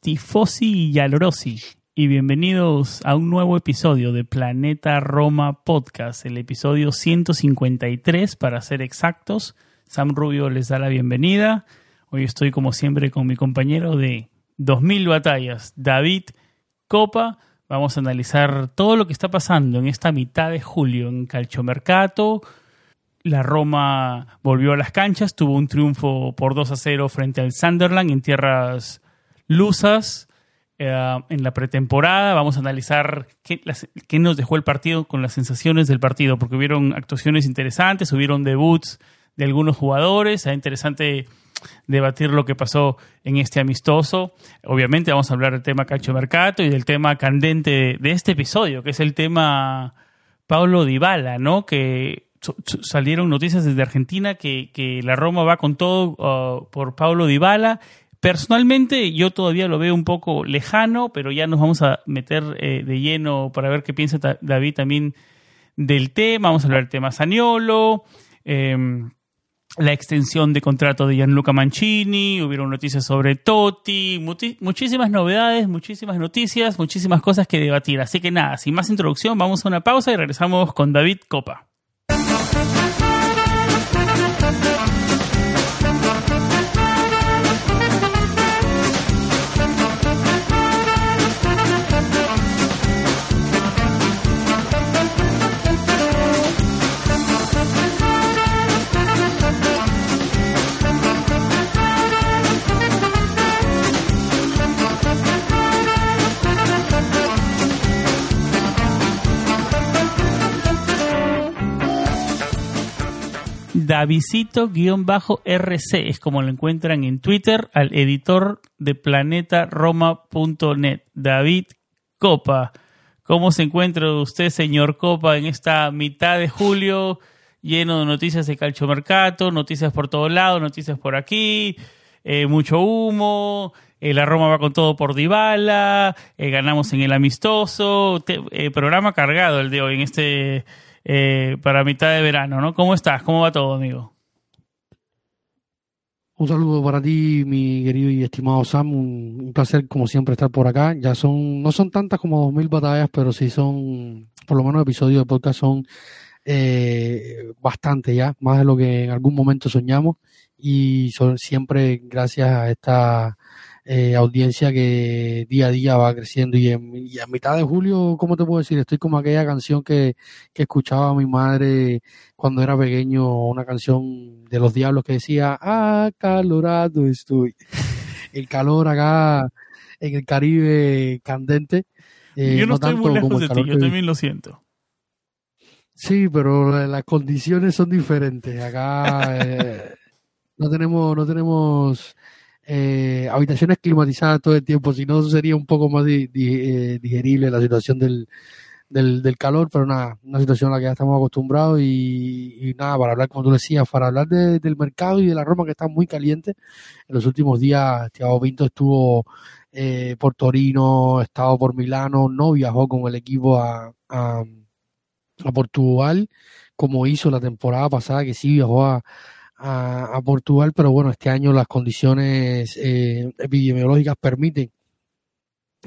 Tifosi y Alorosi, y bienvenidos a un nuevo episodio de Planeta Roma Podcast, el episodio 153 para ser exactos. Sam Rubio les da la bienvenida. Hoy estoy como siempre con mi compañero de 2000 batallas, David Copa. Vamos a analizar todo lo que está pasando en esta mitad de julio en Calchomercato. La Roma volvió a las canchas, tuvo un triunfo por 2 a 0 frente al Sunderland en tierras lusas eh, en la pretemporada. Vamos a analizar qué, nos dejó el partido con las sensaciones del partido, porque hubieron actuaciones interesantes, hubieron debuts de algunos jugadores. Es interesante debatir lo que pasó en este amistoso. Obviamente vamos a hablar del tema Cacho Mercato y del tema candente de este episodio, que es el tema Pablo Dybala, ¿no? Que salieron noticias desde Argentina que, que la Roma va con todo uh, por Pablo Dybala Personalmente yo todavía lo veo un poco lejano, pero ya nos vamos a meter eh, de lleno para ver qué piensa David también del tema. Vamos a hablar del tema Saniolo, em, la extensión de contrato de Gianluca Mancini, hubieron noticias sobre Totti, muchísimas novedades, muchísimas noticias, muchísimas cosas que debatir. Así que nada, sin más introducción, vamos a una pausa y regresamos con David Copa. Davisito-RC es como lo encuentran en Twitter al editor de planetaroma.net. David Copa. ¿Cómo se encuentra usted, señor Copa, en esta mitad de julio lleno de noticias de calchomercato, noticias por todos lados, noticias por aquí, eh, mucho humo, eh, la Roma va con todo por Dybala, eh, ganamos en el amistoso, programa cargado el de hoy en este eh, para mitad de verano, ¿no? ¿Cómo estás? ¿Cómo va todo, amigo? Un saludo para ti, mi querido y estimado Sam. Un, placer, como siempre, estar por acá. Ya son, no son tantas como dos mil batallas, pero sí son, por lo menos, episodios de podcast son eh, bastante ya, más de lo que en algún momento soñamos. Y son siempre gracias a esta eh, audiencia que día a día va creciendo y en, a mitad de julio, ¿cómo te puedo decir? Estoy como aquella canción que, que escuchaba mi madre cuando era pequeño, una canción de los diablos que decía, acalorado estoy. El calor acá en el Caribe candente. Eh, yo no, estoy muy lejos de ti, yo también lo siento. Sí, pero las condiciones son diferentes. Acá eh, no tenemos, no tenemos eh, habitaciones climatizadas todo el tiempo, si no sería un poco más eh, digerible la situación del, del, calor, pero nada, una situación a la que ya estamos acostumbrados y, nada, para hablar, como tú decías, para hablar del mercado y de la Roma que está muy caliente. En los últimos días, Thiago Pinto estuvo eh, por Torino, estado por Milano, no viajó con el equipo a, a, a Portugal, como hizo la temporada pasada, que sí viajó a a, Portugal, pero bueno, este año las condiciones eh, epidemiológicas permiten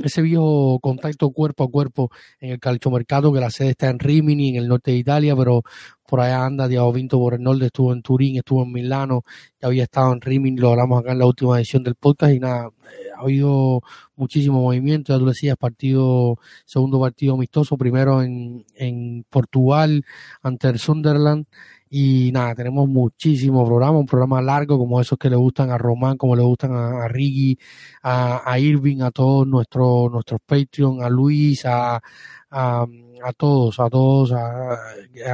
ese viejo contacto cuerpo a cuerpo en el calciomercato, que la sede está en Rimini, en el norte de Italia, pero por allá anda Diego Vinto norte estuvo en Turín, estuvo en Milano, ya había estado en Rimini, lo hablamos acá en la última edición del podcast y nada, eh, ha habido muchísimo movimiento, ya tú decías, partido, segundo partido amistoso, primero en, en Portugal ante el Sunderland y nada, tenemos muchísimo programa, un programa largo como esos que le gustan a Román, como le gustan a, a Riggy, a, Irving, a todos nuestros nuestros Patreon, a Luis, a, a, todos, a todos, a,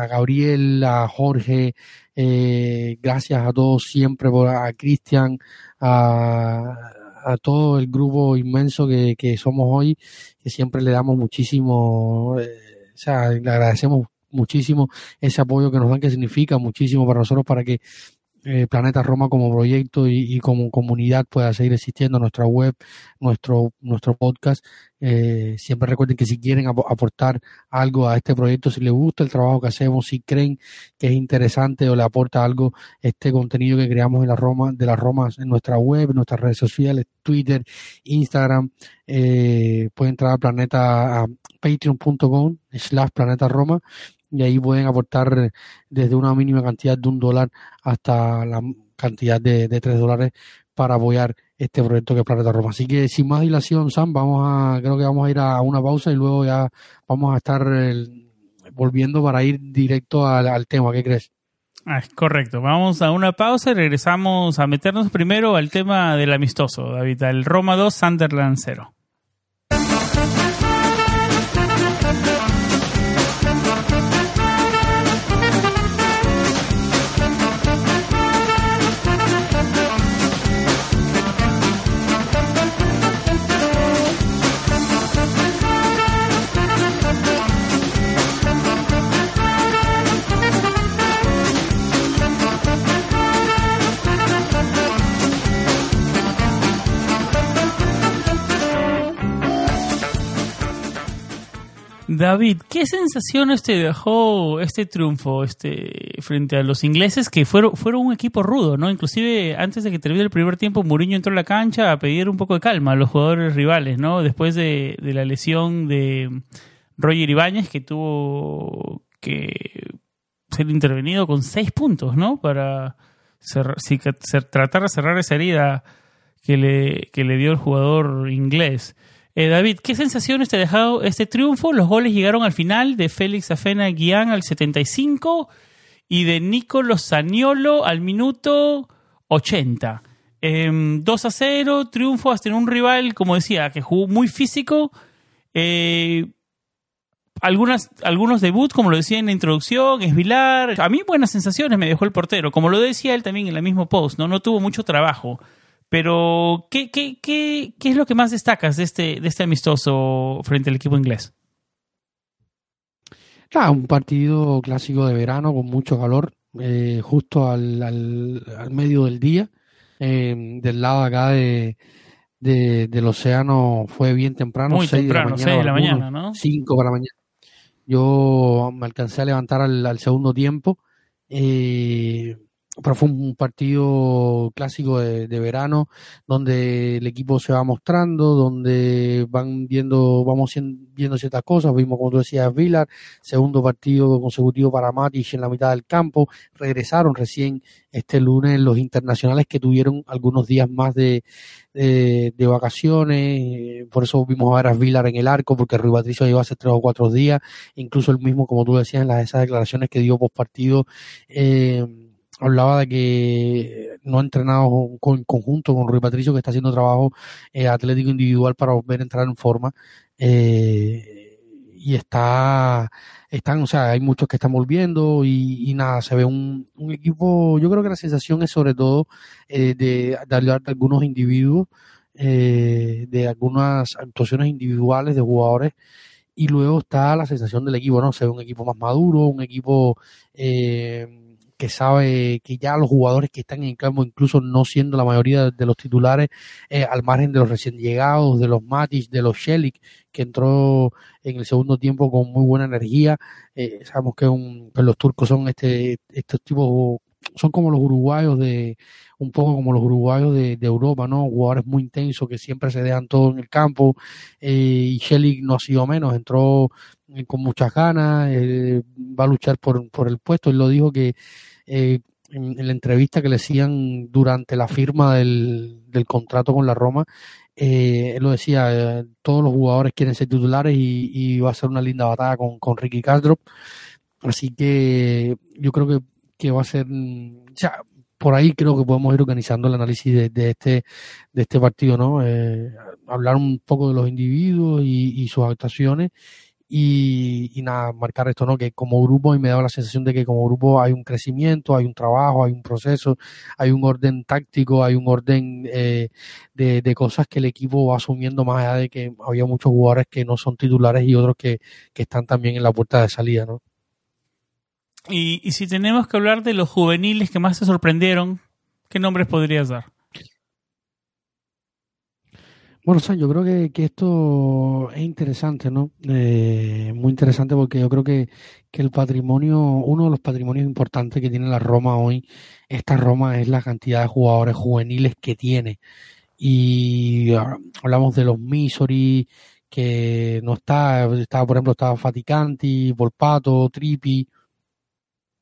Gabriel, a Jorge, eh, gracias a todos siempre, a Cristian, a, a todo el grupo inmenso que, que somos hoy, que siempre le damos muchísimo, eh, o sea, le agradecemos muchísimo ese apoyo que nos dan, que significa muchísimo para nosotros para que eh, Planeta Roma como proyecto y, como comunidad pueda seguir existiendo, nuestra web, nuestro, nuestro podcast. Eh, siempre recuerden que si quieren aportar algo a este proyecto, si les gusta el trabajo que hacemos, si creen que es interesante o le aporta algo este contenido que creamos en la Roma, de las Romas en nuestra web, en nuestras redes sociales, Twitter, Instagram, eh, pueden entrar a planeta a patreon.com slash planeta Roma y ahí pueden aportar desde una mínima cantidad de un dólar hasta la cantidad de, tres dólares para apoyar este proyecto que es Planeta Roma. Así que sin más dilación, Sam, vamos a, creo que vamos a ir a una pausa y luego ya vamos a estar volviendo para ir directo al, tema. ¿Qué crees? Ah, correcto. Vamos a una pausa y regresamos a meternos primero al tema del amistoso, David, el Roma 2, Sunderland 0. David, ¿qué sensaciones te dejó este triunfo este, frente a los ingleses que fueron, fueron un equipo rudo, ¿no? Inclusive antes de que termine el primer tiempo, Mourinho entró a la cancha a pedir un poco de calma a los jugadores rivales, ¿no? Después de, la lesión de Roger Ibáñez, que tuvo que ser intervenido con seis puntos, ¿no? Para tratar de cerrar esa herida que le, que le dio el jugador inglés. Eh, David, ¿qué sensaciones te ha dejado este triunfo? Los goles llegaron al final de Félix Afena Guián al 75 y de Nicolo Saniolo al minuto 80. 2 em, a 0, triunfo hasta en un rival, como decía, que jugó muy físico. Eh, algunas, algunos debuts, como lo decía en la introducción, es Vilar. A mí buenas sensaciones me dejó el portero. Como lo decía él también en el mismo post, ¿no? No tuvo mucho trabajo. Pero, ¿qué, qué, qué, qué es lo que más destacas de este, de este amistoso frente al equipo inglés? Ah, un partido clásico de verano con mucho calor, eh, justo al, al, medio del día. Eh, del lado acá de, del océano fue bien temprano, Muy temprano, de la mañana, ¿no? 5 para la mañana. Yo me alcancé a levantar al, al segundo tiempo. Eh, pero fue un partido clásico de, verano donde el equipo se va mostrando, donde van viendo, vamos viendo ciertas cosas, vimos como tú decías Villar, segundo partido consecutivo para Matic en la mitad del campo, regresaron recién este lunes los internacionales que tuvieron algunos días más de, de, vacaciones, por eso vimos a ver a Villar en el arco, porque Rui Patricio lleva hace tres o cuatro días, incluso el mismo, como tú decías, en las esas declaraciones que dio post partido, eh, hablaba de que no ha entrenado en conjunto con Rui Patricio, que está haciendo trabajo eh, atlético individual para volver a entrar en forma. Eh, y está, están, o sea, hay muchos que están volviendo y, nada, se ve un, equipo, yo creo que la sensación es sobre todo eh, de, de de algunos individuos, de algunas actuaciones individuales de jugadores y luego está la sensación del equipo, ¿no? Se ve un equipo más maduro, un equipo eh, que sabe que ya los jugadores que están en el campo, incluso no siendo la mayoría de los titulares, eh, al margen de los recién llegados, de los Matic, de los Shelik, que entró en el segundo tiempo con muy buena energía. Eh, sabemos que, los turcos son este estos tipos son como los uruguayos de, un poco como los uruguayos de, Europa, ¿no? Jugadores muy intensos que siempre se dejan todo en el campo. Eh, y Shelly no ha sido menos, entró eh, con muchas ganas, eh, va a luchar por, por, el puesto. Él lo dijo que en, la entrevista que le hacían durante la firma del, del contrato con la Roma, él lo decía, todos los jugadores quieren ser titulares y, y, va a ser una linda batalla con, con Ricky Castro. Así que yo creo que, que va a ser, o sea, por ahí creo que podemos ir organizando el análisis de, este de este partido, ¿no? Eh, hablar un poco de los individuos y, sus actuaciones y, nada, marcar esto, ¿no? Que como grupo, y me da la sensación de que como grupo hay un crecimiento, hay un trabajo, hay un proceso, hay un orden táctico, hay un orden eh, de, de, cosas que el equipo va asumiendo más allá de que había muchos jugadores que no son titulares y otros que, que están también en la puerta de salida, ¿no? Y, si tenemos que hablar de los juveniles que más se sorprendieron, ¿qué nombres podrías dar? Bueno, o yo creo que, esto es interesante, ¿no? Eh, muy interesante porque yo creo que, el patrimonio, uno de los patrimonios importantes que tiene la Roma hoy, esta Roma es la cantidad de jugadores juveniles que tiene. Y hablamos de los Misori, que no está, estaba, por ejemplo, estaba Faticanti, Volpato, Tripi,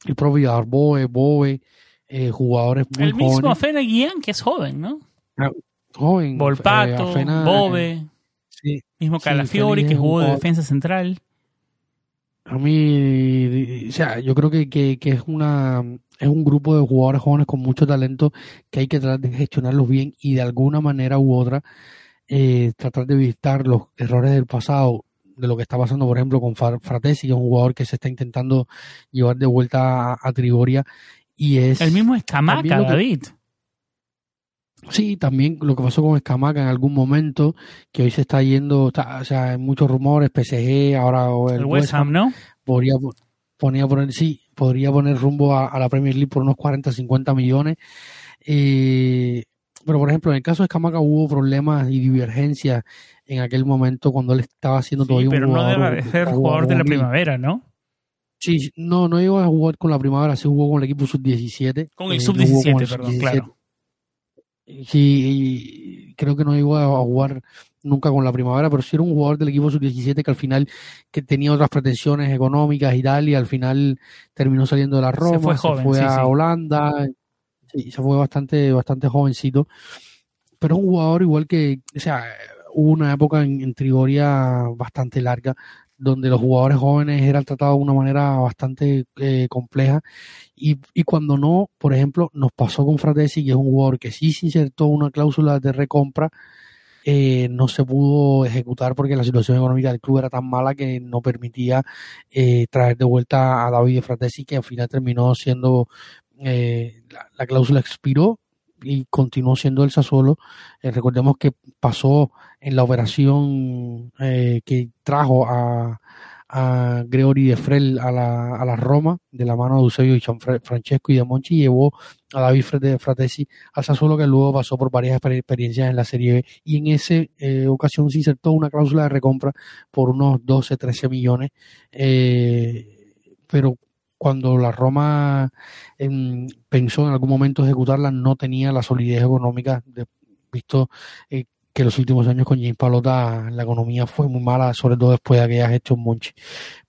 el propio Arboe, Boe, eh, jugadores muy El mismo Afena Guián, que es joven, ¿no? Ah, joven. Volpato, eh, Bobe, sí, mismo Calafiori, que jugó de defensa central. A mí, o sea, yo creo que, que, que, es una es un grupo de jugadores jóvenes con mucho talento que hay que tratar de gestionarlos bien y de alguna manera u otra eh, tratar de evitar los errores del pasado de lo que está pasando, por ejemplo, con Fratesi, que es un jugador que se está intentando llevar de vuelta a, Trigoria. Y es. El mismo Escamaca, David. Sí, también lo que pasó con Escamaca en algún momento, que hoy se está yendo, o sea, hay muchos rumores, PSG, ahora el, West Ham, ¿no? Podría, poner, sí, podría poner rumbo a, la Premier League por unos 40, 50 millones. Eh, pero, por ejemplo, en el caso de Escamaca hubo problemas y divergencias en aquel momento cuando él estaba haciendo sí, todavía pero un jugador. Pero no debe ser jugador de la primavera, ¿no? Sí, no, no iba a jugar con la primavera, se jugó con el equipo sub-17. Con el sub-17, eh, perdón, claro. Sí, creo que no iba a jugar nunca con la primavera, pero sí era un jugador del equipo sub-17 que al final que tenía otras pretensiones económicas y tal, y al final terminó saliendo de la Roma, se fue, joven, se fue a Holanda, sí, se fue bastante, bastante jovencito, pero es un jugador igual que, o sea, hubo una época en, Trigoria bastante larga donde los jugadores jóvenes eran tratados de una manera bastante eh, compleja. Y, y, cuando no, por ejemplo, nos pasó con Fratesi, que es un jugador que sí se insertó una cláusula de recompra, eh, no se pudo ejecutar porque la situación económica del club era tan mala que no permitía eh, traer de vuelta a David Fratesi, que al final terminó siendo, la, la cláusula expiró y continuó siendo el Sassuolo. Eh, recordemos que pasó en la operación eh, que trajo a, a Gregory de Frel a la, a la Roma de la mano de Eusebio y Francesco y de Monchi llevó a David Fratesi al Sassuolo que luego pasó por varias experiencias en la Serie B y en esa eh, ocasión se insertó una cláusula de recompra por unos 12, 13 millones pero cuando la Roma pensó en algún momento ejecutarla, no tenía la solidez económica, visto eh, que los últimos años con James Palota la economía fue muy mala, sobre todo después de aquellas hechos Monchi.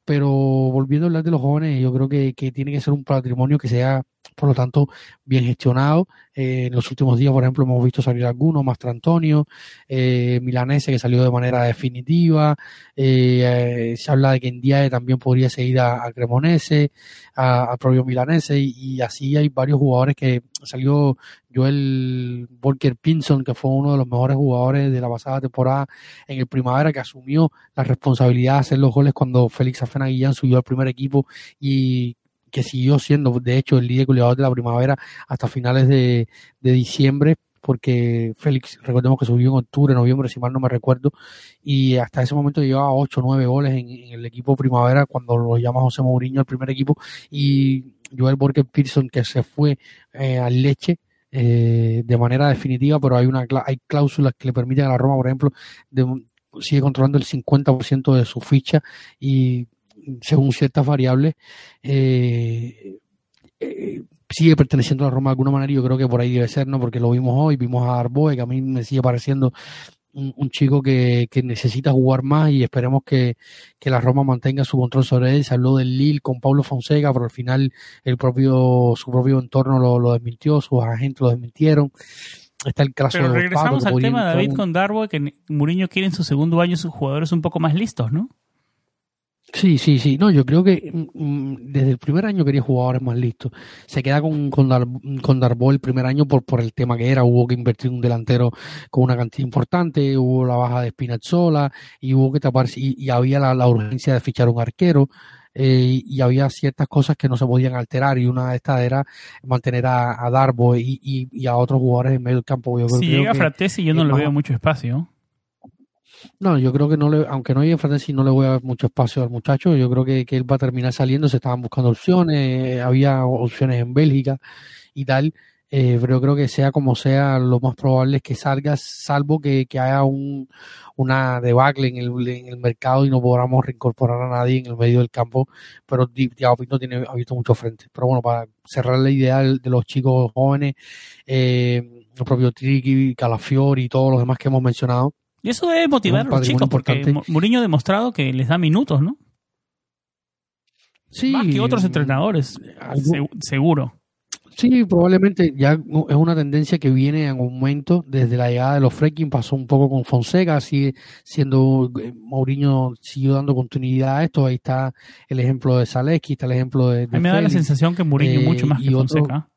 Pero volviendo a hablar de los jóvenes, yo creo que, que tiene que ser un patrimonio que sea por lo tanto, bien gestionado. Eh, en los últimos días, por ejemplo, hemos visto salir algunos, Mastro Antonio, eh, Milanese, que salió de manera definitiva. Eh, se habla de que en día también podría seguir a, Cremonese, a, propio Milanese, y, así hay varios jugadores que salió Joel Volker Pinson, que fue uno de los mejores jugadores de la pasada temporada en el primavera, que asumió la responsabilidad de hacer los goles cuando Félix Afena Guillán subió al primer equipo y que siguió siendo, de hecho, el líder goleador de la primavera hasta finales de, diciembre, porque Félix, recordemos que subió en octubre, noviembre, si mal no me recuerdo, y hasta ese momento llevaba 8 o 9 goles en, el equipo primavera cuando lo llama José Mourinho el primer equipo, y Joel Borges Pearson que se fue eh, al Leche, eh, de manera definitiva, pero hay una hay cláusulas que le permiten a la Roma, por ejemplo, de, sigue controlando el 50% de su ficha y según ciertas variables, eh, eh, sigue perteneciendo a la Roma de alguna manera, yo creo que por ahí debe ser, ¿no? Porque lo vimos hoy, vimos a Arboe, que a mí me sigue pareciendo un, chico que, necesita jugar más y esperemos que, la Roma mantenga su control sobre él. Se habló del Lille con Pablo Fonseca, pero al final el propio, su propio entorno lo, desmintió, sus agentes lo desmintieron. Está el caso Pero regresamos al tema, David, con Darbo, que Mourinho quiere en su segundo año sus jugadores un poco más listos, ¿no? Sí, sí, sí. No, yo creo que mm, mm, desde el primer año quería jugadores más listos. Se queda con, con, Dar, con Darbo el primer año por, por el tema que era. Hubo que invertir un delantero con una cantidad importante, hubo la baja de Spinazzola y hubo que tapar, y, había la, urgencia de fichar un arquero. Eh, y había ciertas cosas que no se podían alterar y una de estas era mantener a, a Darbo y, y, a otros jugadores en medio del campo. si llega Fratesi yo no le veo mucho espacio. No, yo creo que no le, aunque no llegue Francesi, no le voy a dar mucho espacio al muchacho. Yo creo que, que, él va a terminar saliendo. Se estaban buscando opciones, había opciones en Bélgica y tal. Eh, pero yo creo que sea como sea, lo más probable es que salga, salvo que, que haya un, una debacle en el, en el mercado y no podamos reincorporar a nadie en el medio del campo. Pero Diego Pinto tiene, ha visto mucho frente. Pero bueno, para cerrar la idea de los chicos jóvenes, eh, el propio Triqui, Calafiori y todos los demás que hemos mencionado, y eso debe motivar a los chicos, porque Mourinho ha demostrado que les da minutos, ¿no? Sí. Más que otros entrenadores, seguro. Sí, probablemente ya es una tendencia que viene en aumento desde la llegada de los Freaking, pasó un poco con Fonseca, sigue siendo, eh, Mourinho siguió dando continuidad a esto, ahí está el ejemplo de Zaleski, está el ejemplo de... a mí me da la sensación que Mourinho mucho más que Fonseca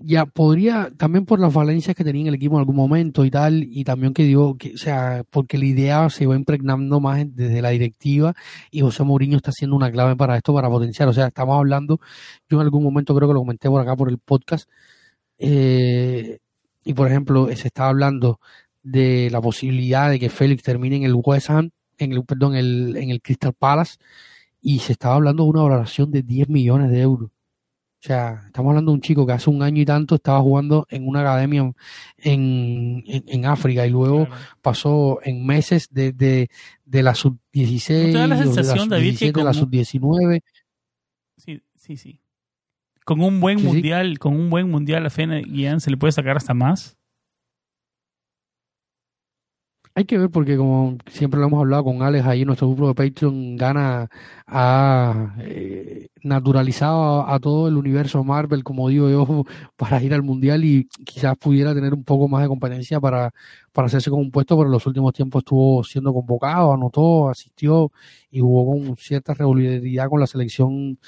ya podría, también por las valencias que tenía en el equipo en algún momento y tal, y también que digo, que, o sea, porque la idea se va impregnando más desde la directiva y José Mourinho está siendo una clave para esto, para potenciar. O sea, estamos hablando, yo en algún momento creo que lo comenté por acá por el podcast, eh, y por ejemplo, se estaba hablando de la posibilidad de que Félix termine en el West Ham, en el, perdón, el, en el Crystal Palace, y se estaba hablando de una valoración de 10 millones de euros. O sea, estamos hablando de un chico que hace un año y tanto estaba jugando en una academia en, en, África y luego pasó en meses de, de, de la sub-16, ¿No la sensación, de la sub de la sub-19. Sí, sí, sí. Con un buen mundial, con un buen mundial a Fene Guián se le puede sacar hasta más. Hay que ver porque como siempre lo hemos hablado con Alex ahí, nuestro grupo de Patreon gana ha eh, naturalizado a, todo el universo Marvel, como digo yo, para ir al Mundial y quizás pudiera tener un poco más de competencia para, para hacerse con un puesto, pero en los últimos tiempos estuvo siendo convocado, anotó, asistió y jugó con cierta regularidad con la selección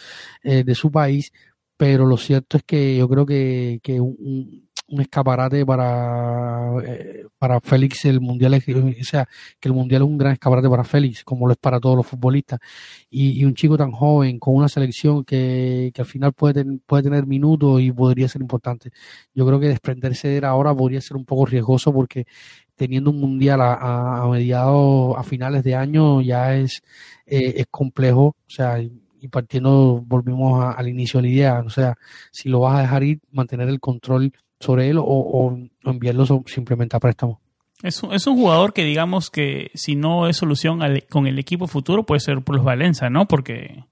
eh, de su país, pero lo cierto es que yo creo que, que un un escaparate para, eh, para Félix el mundial o sea que el mundial es un gran escaparate para Félix como lo es para todos los futbolistas. Y, un chico tan joven con una selección que, que al final puede, puede tener minutos y podría ser importante. Yo creo que desprenderse de ahora podría ser un poco riesgoso porque teniendo un mundial a, a, mediados a finales de año ya es eh, es complejo o sea y partiendo volvimos al inicio de la idea o sea si lo vas a dejar ir mantener el control sobre él o, enviarlo simplemente a préstamo. Es un, es un jugador que digamos que si no es solución con el equipo futuro puede ser plusvalencia, ¿no? Porque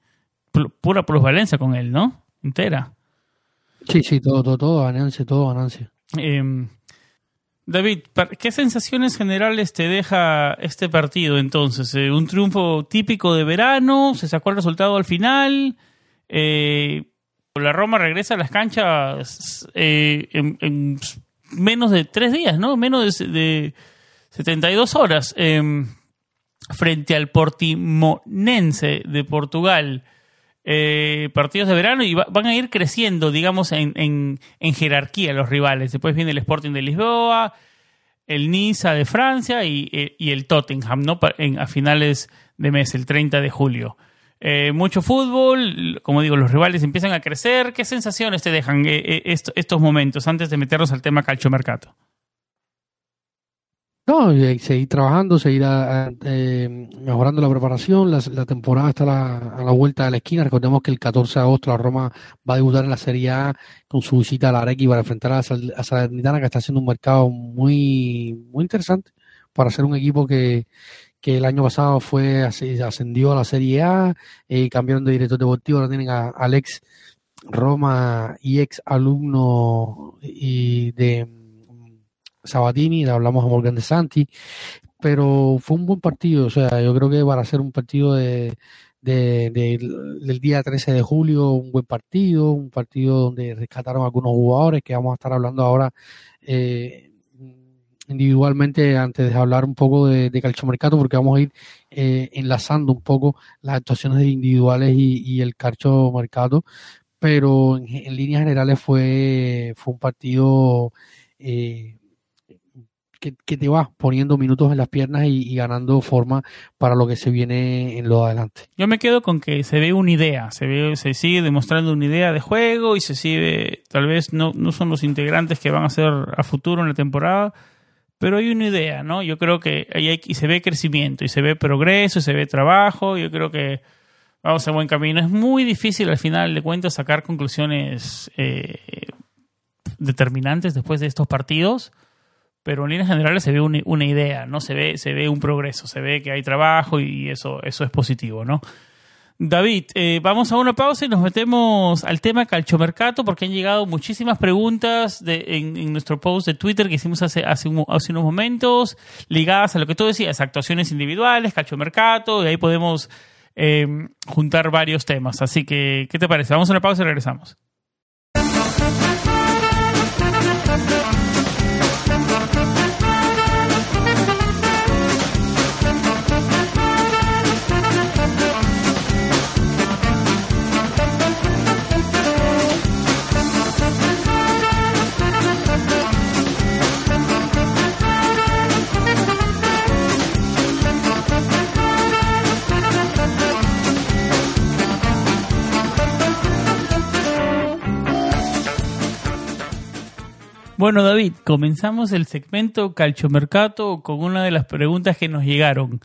pura plusvalencia con él, ¿no? Entera. Sí, sí, todo, todo, todo ganancia, todo ganancia. Em, David, ¿qué sensaciones generales te deja este partido entonces? Eh, ¿Un triunfo típico de verano? ¿Se sacó el resultado al final? Eh, la Roma regresa a las canchas eh, en, menos de tres días, ¿no? Menos de, 72 horas. Em, frente al Portimonense de Portugal. Eh, partidos de verano y van a ir creciendo, digamos, en, en, jerarquía los rivales. Después viene el Sporting de Lisboa, el Niza de Francia y, eh, el Tottenham, ¿no? a finales de mes, el 30 de julio. Eh, mucho fútbol, como digo, los rivales empiezan a crecer. ¿Qué sensaciones te dejan eh, eh, estos momentos antes de meternos al tema calchomercato? No, seguir trabajando, seguir mejorando la preparación. La, temporada está a la, vuelta de la esquina. Recordemos que el 14 de agosto la Roma va a debutar en la Serie A con su visita a la Arequi para enfrentar a, la Salernitana, que está haciendo un mercado muy, muy interesante para ser un equipo que, que el año pasado fue ascendió a la Serie A, eh, cambiaron de director deportivo, ahora tienen a Alex Roma y ex alumno y de mm, Sabatini, le hablamos a Morgan de Santi, pero fue un buen partido, o sea, yo creo que para ser un partido de, del día 13 de julio, un buen partido, un partido donde rescataron algunos jugadores que vamos a estar hablando ahora eh, individualmente antes de hablar un poco de, de mercado porque vamos a ir eh, enlazando un poco las actuaciones individuales y, y el mercado pero en, líneas generales fue, fue un partido eh, que, te va poniendo minutos en las piernas y, ganando forma para lo que se viene en lo adelante. Yo me quedo con que se ve una idea, se ve, se sigue demostrando una idea de juego y se sigue, tal vez no, no son los integrantes que van a ser a futuro en la temporada, pero hay una idea, ¿no? Yo creo que ahí hay, y se ve crecimiento, y se ve progreso, y se ve trabajo, yo creo que vamos en buen camino. Es muy difícil al final de cuentas sacar conclusiones eh, determinantes después de estos partidos, pero en líneas generales se ve una, idea, ¿no? Se ve, se ve un progreso, se ve que hay trabajo y eso, eso es positivo, ¿no? David, eh, vamos a una pausa y nos metemos al tema calchomercato porque han llegado muchísimas preguntas de, en, nuestro post de Twitter que hicimos hace, hace, unos momentos ligadas a lo que tú decías, actuaciones individuales, calchomercato, y ahí podemos Em, juntar varios temas. Así que, ¿qué te parece? Vamos a una pausa y regresamos. Bueno, David, comenzamos el segmento Calchomercato con una de las preguntas que nos llegaron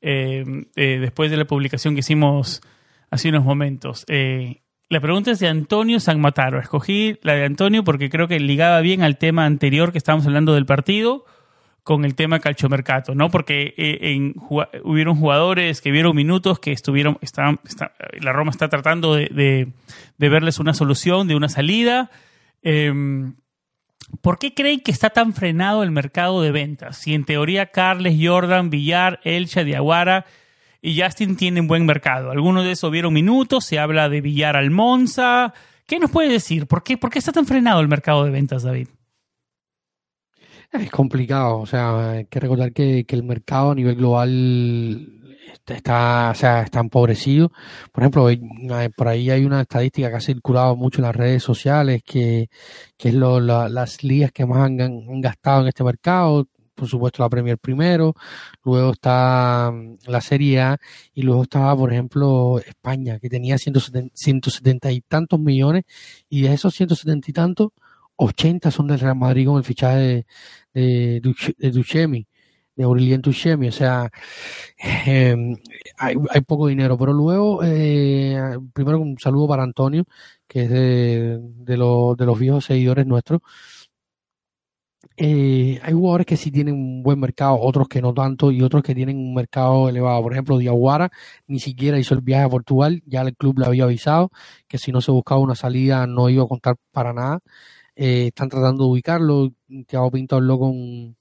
eh, eh, después de la publicación que hicimos hace unos momentos. Eh, la pregunta es de Antonio Sanmataro. Escogí la de Antonio porque creo que ligaba bien al tema anterior que estábamos hablando del partido con el tema calchomercato, ¿no? Porque en, hubieron jugadores que vieron minutos que estuvieron, estaban, la Roma está tratando de, de, verles una solución, de una salida. Em, ¿Por qué creen que está tan frenado el mercado de ventas? Si en teoría Carles, Jordan, Villar, Elcha, Diaguara y Justin tienen buen mercado. Algunos de esos vieron minutos, se habla de Villar al Monza. ¿Qué nos puede decir? ¿Por qué, ¿Por qué está tan frenado el mercado de ventas, David? Es complicado, o sea, hay que recordar que, que el mercado a nivel global está, o sea, está empobrecido. Por ejemplo, por ahí hay una estadística que ha circulado mucho en las redes sociales, que, que es lo, las ligas que más han, gastado en este mercado. Por supuesto, la Premier primero, luego está mm, la Serie A y luego estaba, por ejemplo, España, que tenía 170, 170 y tantos millones y de esos 170 y tantos, 80 son del Real Madrid con el fichaje de, de Duchemi de Aurelien Tuchemi, o sea, em, hay, poco dinero, pero luego, eh, primero un saludo para Antonio, que es de, de, los viejos seguidores nuestros. Eh, hay jugadores que sí tienen un buen mercado, otros que no tanto, y otros que tienen un mercado elevado. Por ejemplo, Diaguara ni siquiera hizo el viaje a Portugal, ya el club le había avisado que si no se buscaba una salida no iba a contar para nada. Eh, están tratando de ubicarlo. Thiago Pinto habló con,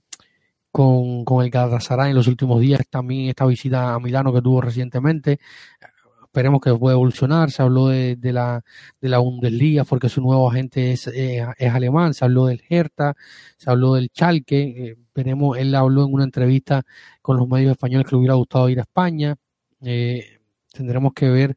con, con el Galatasaray en los últimos días, también esta visita a Milano que tuvo recientemente. Esperemos que pueda evolucionar. Se habló de, de, la, de la Bundesliga porque su nuevo agente es, eh, es alemán. Se habló del Hertha, se habló del Chalke. Eh, él habló en una entrevista con los medios españoles que le hubiera gustado ir a España. Eh, tendremos que ver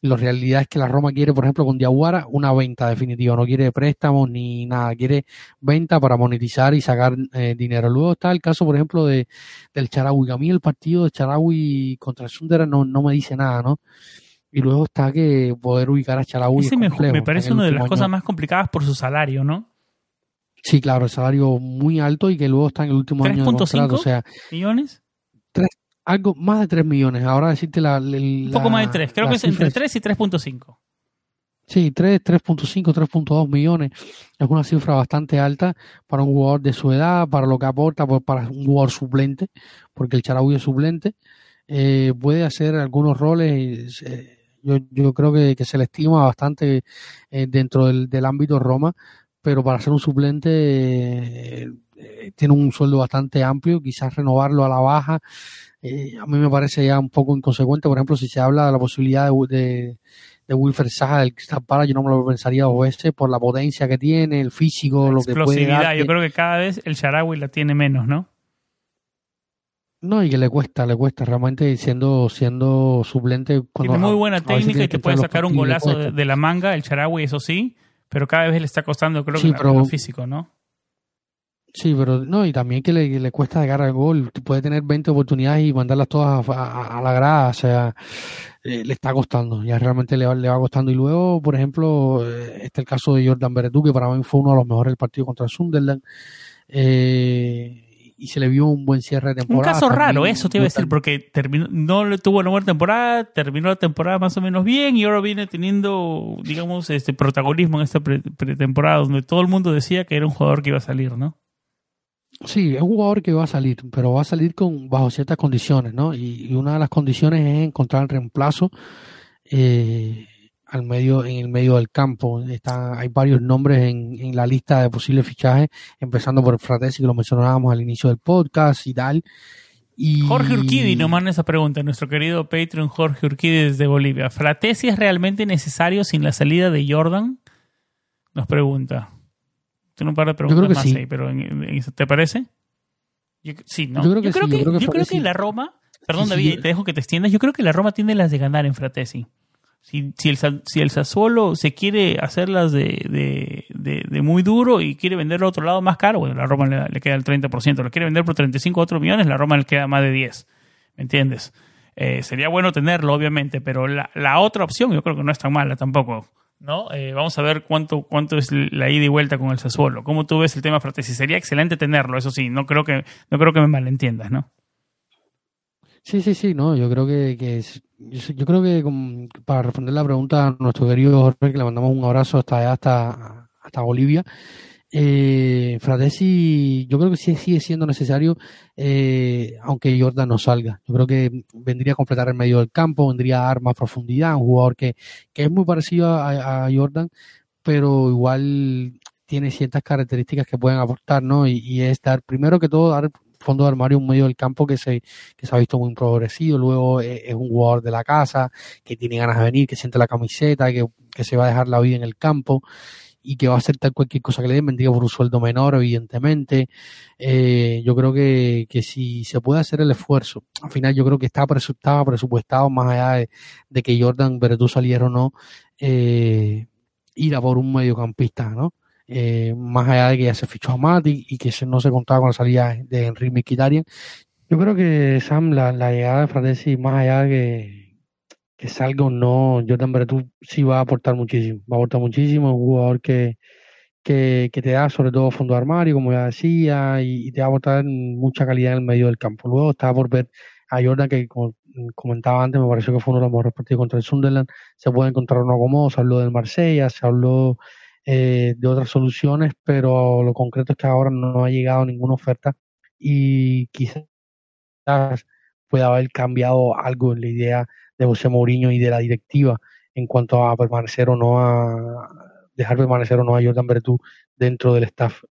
la realidad es que la Roma quiere, por ejemplo, con Diaguara una venta definitiva, no quiere préstamos ni nada, quiere venta para monetizar y sacar eh, dinero. Luego está el caso, por ejemplo, de del Charaui, a mí el partido de Charaui contra el Sundera no, no me dice nada, ¿no? Y luego está que poder ubicar a Charaui. Ese me, me, parece una de las cosas más complicadas por su salario, ¿no? Sí, claro, el salario muy alto y que luego está en el último año de contrato, o sea, millones algo más de 3 millones. Ahora decirte la. un poco más de 3. Creo que es entre 3 y 3.5. Sí, 3, 3.5, 3.2 millones es una cifra bastante alta para un jugador de su edad, para lo que aporta, pues, para un jugador suplente, porque el Charaui es suplente. Eh, puede hacer algunos roles, eh, yo, yo creo que, que, se le estima bastante eh, dentro del, del, ámbito Roma, pero para ser un suplente eh, tiene un sueldo bastante amplio, quizás renovarlo a la baja. A mí me parece ya un poco inconsecuente, por ejemplo, si se habla de la posibilidad de, de de Wilfred Saja del Crystal Palace, yo no me lo pensaría dos veces por la potencia que tiene, el físico, lo que puede dar. Yo creo que cada vez el Sharawi la tiene menos, ¿no? No, y que le cuesta, le cuesta realmente siendo siendo suplente. Cuando, tiene muy buena técnica y te puede sacar un golazo de, de, la manga, el Sharawi, eso sí, pero cada vez le está costando, creo sí, que pero, físico, ¿no? Sí, pero no, y también que le, le cuesta llegar al gol. Puede tener 20 oportunidades y mandarlas todas a, a, a la grada. O sea, eh, le está costando. Ya realmente le va, le va costando. Y luego, por ejemplo, eh, este el caso de Jordan Beretú, que para mí fue uno de los mejores del partido contra el Sunderland. Eh, y se le vio un buen cierre de temporada. Un caso también, raro, eso te iba a decir, porque terminó, no le tuvo una buena temporada, terminó la temporada más o menos bien y ahora viene teniendo, digamos, este protagonismo en esta pretemporada, donde todo el mundo decía que era un jugador que iba a salir, ¿no? Sí, es un jugador que va a salir, pero va a salir con bajo ciertas condiciones, ¿no? Y, una de las condiciones es encontrar el reemplazo eh, al medio, en el medio del campo. Está, hay varios nombres en, en, la lista de posibles fichajes, empezando por Fratesi, que lo mencionábamos al inicio del podcast y tal. Y... Jorge Urquidi nos manda esa pregunta, nuestro querido Patreon Jorge Urquidi desde Bolivia. ¿Fratesi es realmente necesario sin la salida de Jordan? Nos pregunta. Tiene un par de preguntas más sí. ahí, pero en, en, ¿te parece? Yo, sí, ¿no? Yo creo que, yo creo sí, que, yo creo que, yo creo que sí. la Roma, perdón Sí, David, te dejo que te extiendas, yo creo que la Roma tiene las de ganar en Fratesi. Si, si, el, si el Sassuolo se quiere hacerlas de, de, de, de, muy duro y quiere venderlo a otro lado más caro, bueno, la Roma le, le queda el 30%, lo quiere vender por 35 otros millones, la Roma le queda más de 10. ¿Me entiendes? Eh, sería bueno tenerlo, obviamente, pero la, la, otra opción yo creo que no es tan mala tampoco. ¿No? Eh, vamos a ver cuánto, cuánto es la ida y vuelta con el Sassuolo. ¿Cómo tú ves el tema Fratesi? Sería excelente tenerlo, eso sí, no creo que, no creo que me malentiendas, ¿no? Sí, sí, sí, no, yo creo que, que yo, creo que para responder la pregunta a nuestro querido Jorge, que le mandamos un abrazo hasta hasta, hasta Bolivia, eh, Fratesi, yo creo que sí sigue siendo necesario, eh, aunque Jordan no salga. Yo creo que vendría a completar el medio del campo, vendría a dar más profundidad, un jugador que, que es muy parecido a, a Jordan, pero igual tiene ciertas características que pueden aportar, ¿no? Y, y, es dar, primero que todo, dar fondo de armario un medio del campo que se, que se ha visto muy progresivo, luego es, es, un jugador de la casa, que tiene ganas de venir, que siente la camiseta, que, que se va a dejar la vida en el campo y que va a aceptar cualquier cosa que le den, vendría por un sueldo menor, evidentemente. Eh, yo creo que, que si se puede hacer el esfuerzo, al final yo creo que estaba, presu estaba presupuestado, más allá de, que Jordan Beretú saliera o no, eh, ir a por un mediocampista, ¿no? Eh, más allá de que ya se fichó a Mati y que no se contaba con la salida de Henry Mkhitaryan. Yo creo que Sam, la, la llegada de Fratesi, más allá de que, que salga o no, Jordan Beretú sí va a aportar muchísimo, va a aportar muchísimo, es un jugador que, que, que, te da sobre todo fondo de armario, como ya decía, y, y, te va a aportar mucha calidad en el medio del campo. Luego está por ver a Jordan, que como comentaba antes, me pareció que fue uno de los mejores partidos contra el Sunderland, se puede encontrar uno como, se habló del Marsella, se habló eh, de otras soluciones, pero lo concreto es que ahora no ha llegado ninguna oferta y quizás pueda haber cambiado algo en la idea de José Mourinho y de la directiva en cuanto a permanecer o no a dejar permanecer o no a Jordan Bertú dentro del staff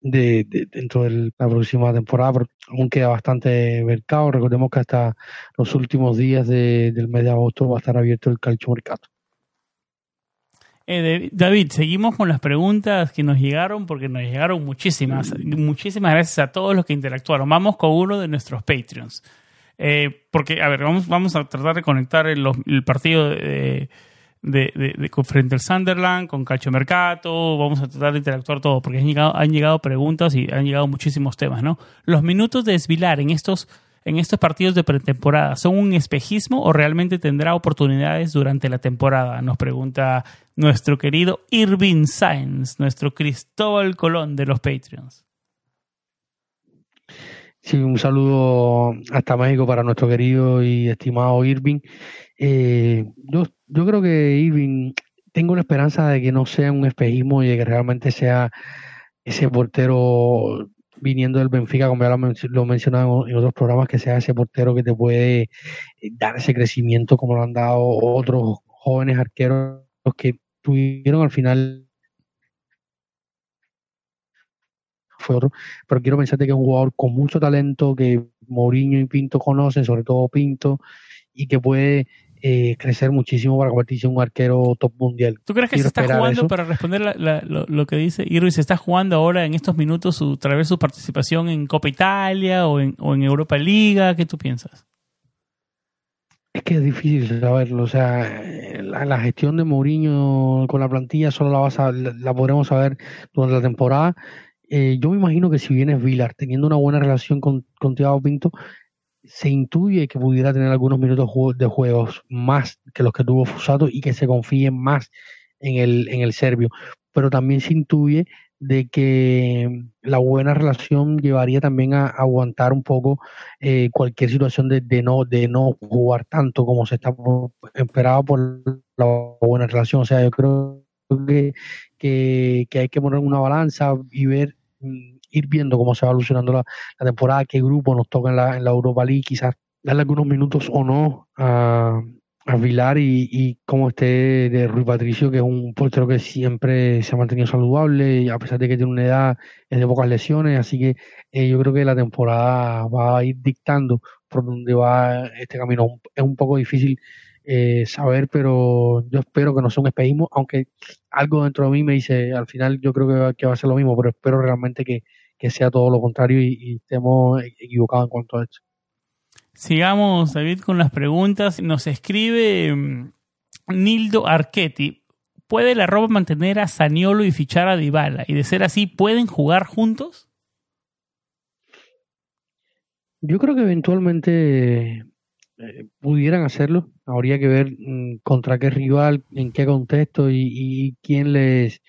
de, de, dentro de la próxima temporada, pero aún queda bastante mercado. Recordemos que hasta los últimos días de, del mes de agosto va a estar abierto el calcio mercado. Eh, David, seguimos con las preguntas que nos llegaron, porque nos llegaron muchísimas. Muchísimas gracias a todos los que interactuaron. Vamos con uno de nuestros Patreons. Eh, porque, a ver, vamos, vamos a tratar de conectar el, el partido de, de, de, de, frente al Sunderland con Calcio Mercato. Vamos a tratar de interactuar todo, porque han llegado, han llegado preguntas y han llegado muchísimos temas, ¿no? Los minutos de desvilar en estos en estos partidos de pretemporada son un espejismo o realmente tendrá oportunidades durante la temporada? Nos pregunta nuestro querido Irving Sainz, nuestro Cristóbal Colón de los Patreons. Sí, un saludo hasta México para nuestro querido y estimado Irving. Eh, yo, yo creo que Irving tengo la esperanza de que no sea un espejismo y de que realmente sea ese portero viniendo del Benfica, como ya lo, he mencionado en otros programas, que sea ese portero que te puede eh, dar ese crecimiento como lo han dado otros jóvenes arqueros que tuvieron al final fue otro, pero quiero pensarte que es un jugador con mucho talento que Mourinho y Pinto conocen, sobre todo Pinto, y que puede eh, crecer muchísimo para convertirse en un arquero top mundial. ¿Tú crees que se está jugando, para responder lo, que dice Irwin, se está jugando ahora en estos minutos su, través su participación en Copa Italia o en, o en Europa Liga? ¿Qué tú piensas? Es que es difícil saberlo, o sea, la, gestión de Mourinho con la plantilla solo la, vas a, la, podremos saber durante la temporada. Eh, yo me imagino que si vienes Vilar teniendo una buena relación con, con Thiago Pinto, se intuye que pudiera tener algunos minutos de juegos más que los que tuvo Fusato y que se confíe más en el, en el serbio. Pero también se intuye de que la buena relación llevaría también a, aguantar un poco eh, cualquier situación de, de, no de no jugar tanto como se está esperado por la buena relación. O sea, yo creo que, que, hay que poner una balanza y ver mm, ir viendo cómo se va evolucionando la, temporada, qué grupo nos toca en la, en la Europa League, quizás darle algunos minutos o no a, a Vilar y, y cómo esté de Rui Patricio, que es un portero que siempre se ha mantenido saludable, y a pesar de que tiene una edad, es de pocas lesiones, así que eh, yo creo que la temporada va a ir dictando por dónde va este camino. Es un poco difícil eh, saber, pero yo espero que no sea un espejismo, aunque algo dentro de mí me dice, al final yo creo que va, que va a ser lo mismo, pero espero realmente que, que sea todo lo contrario y, estemos equivocados en cuanto a esto. Sigamos, David, con las preguntas. Nos escribe mm, Nildo Archetti. ¿Puede la Roma mantener a Saniolo y fichar a Dybala? Y de ser así, ¿pueden jugar juntos? Yo creo que eventualmente eh, pudieran hacerlo. Habría que ver mm, contra qué rival, en qué contexto y, y quién les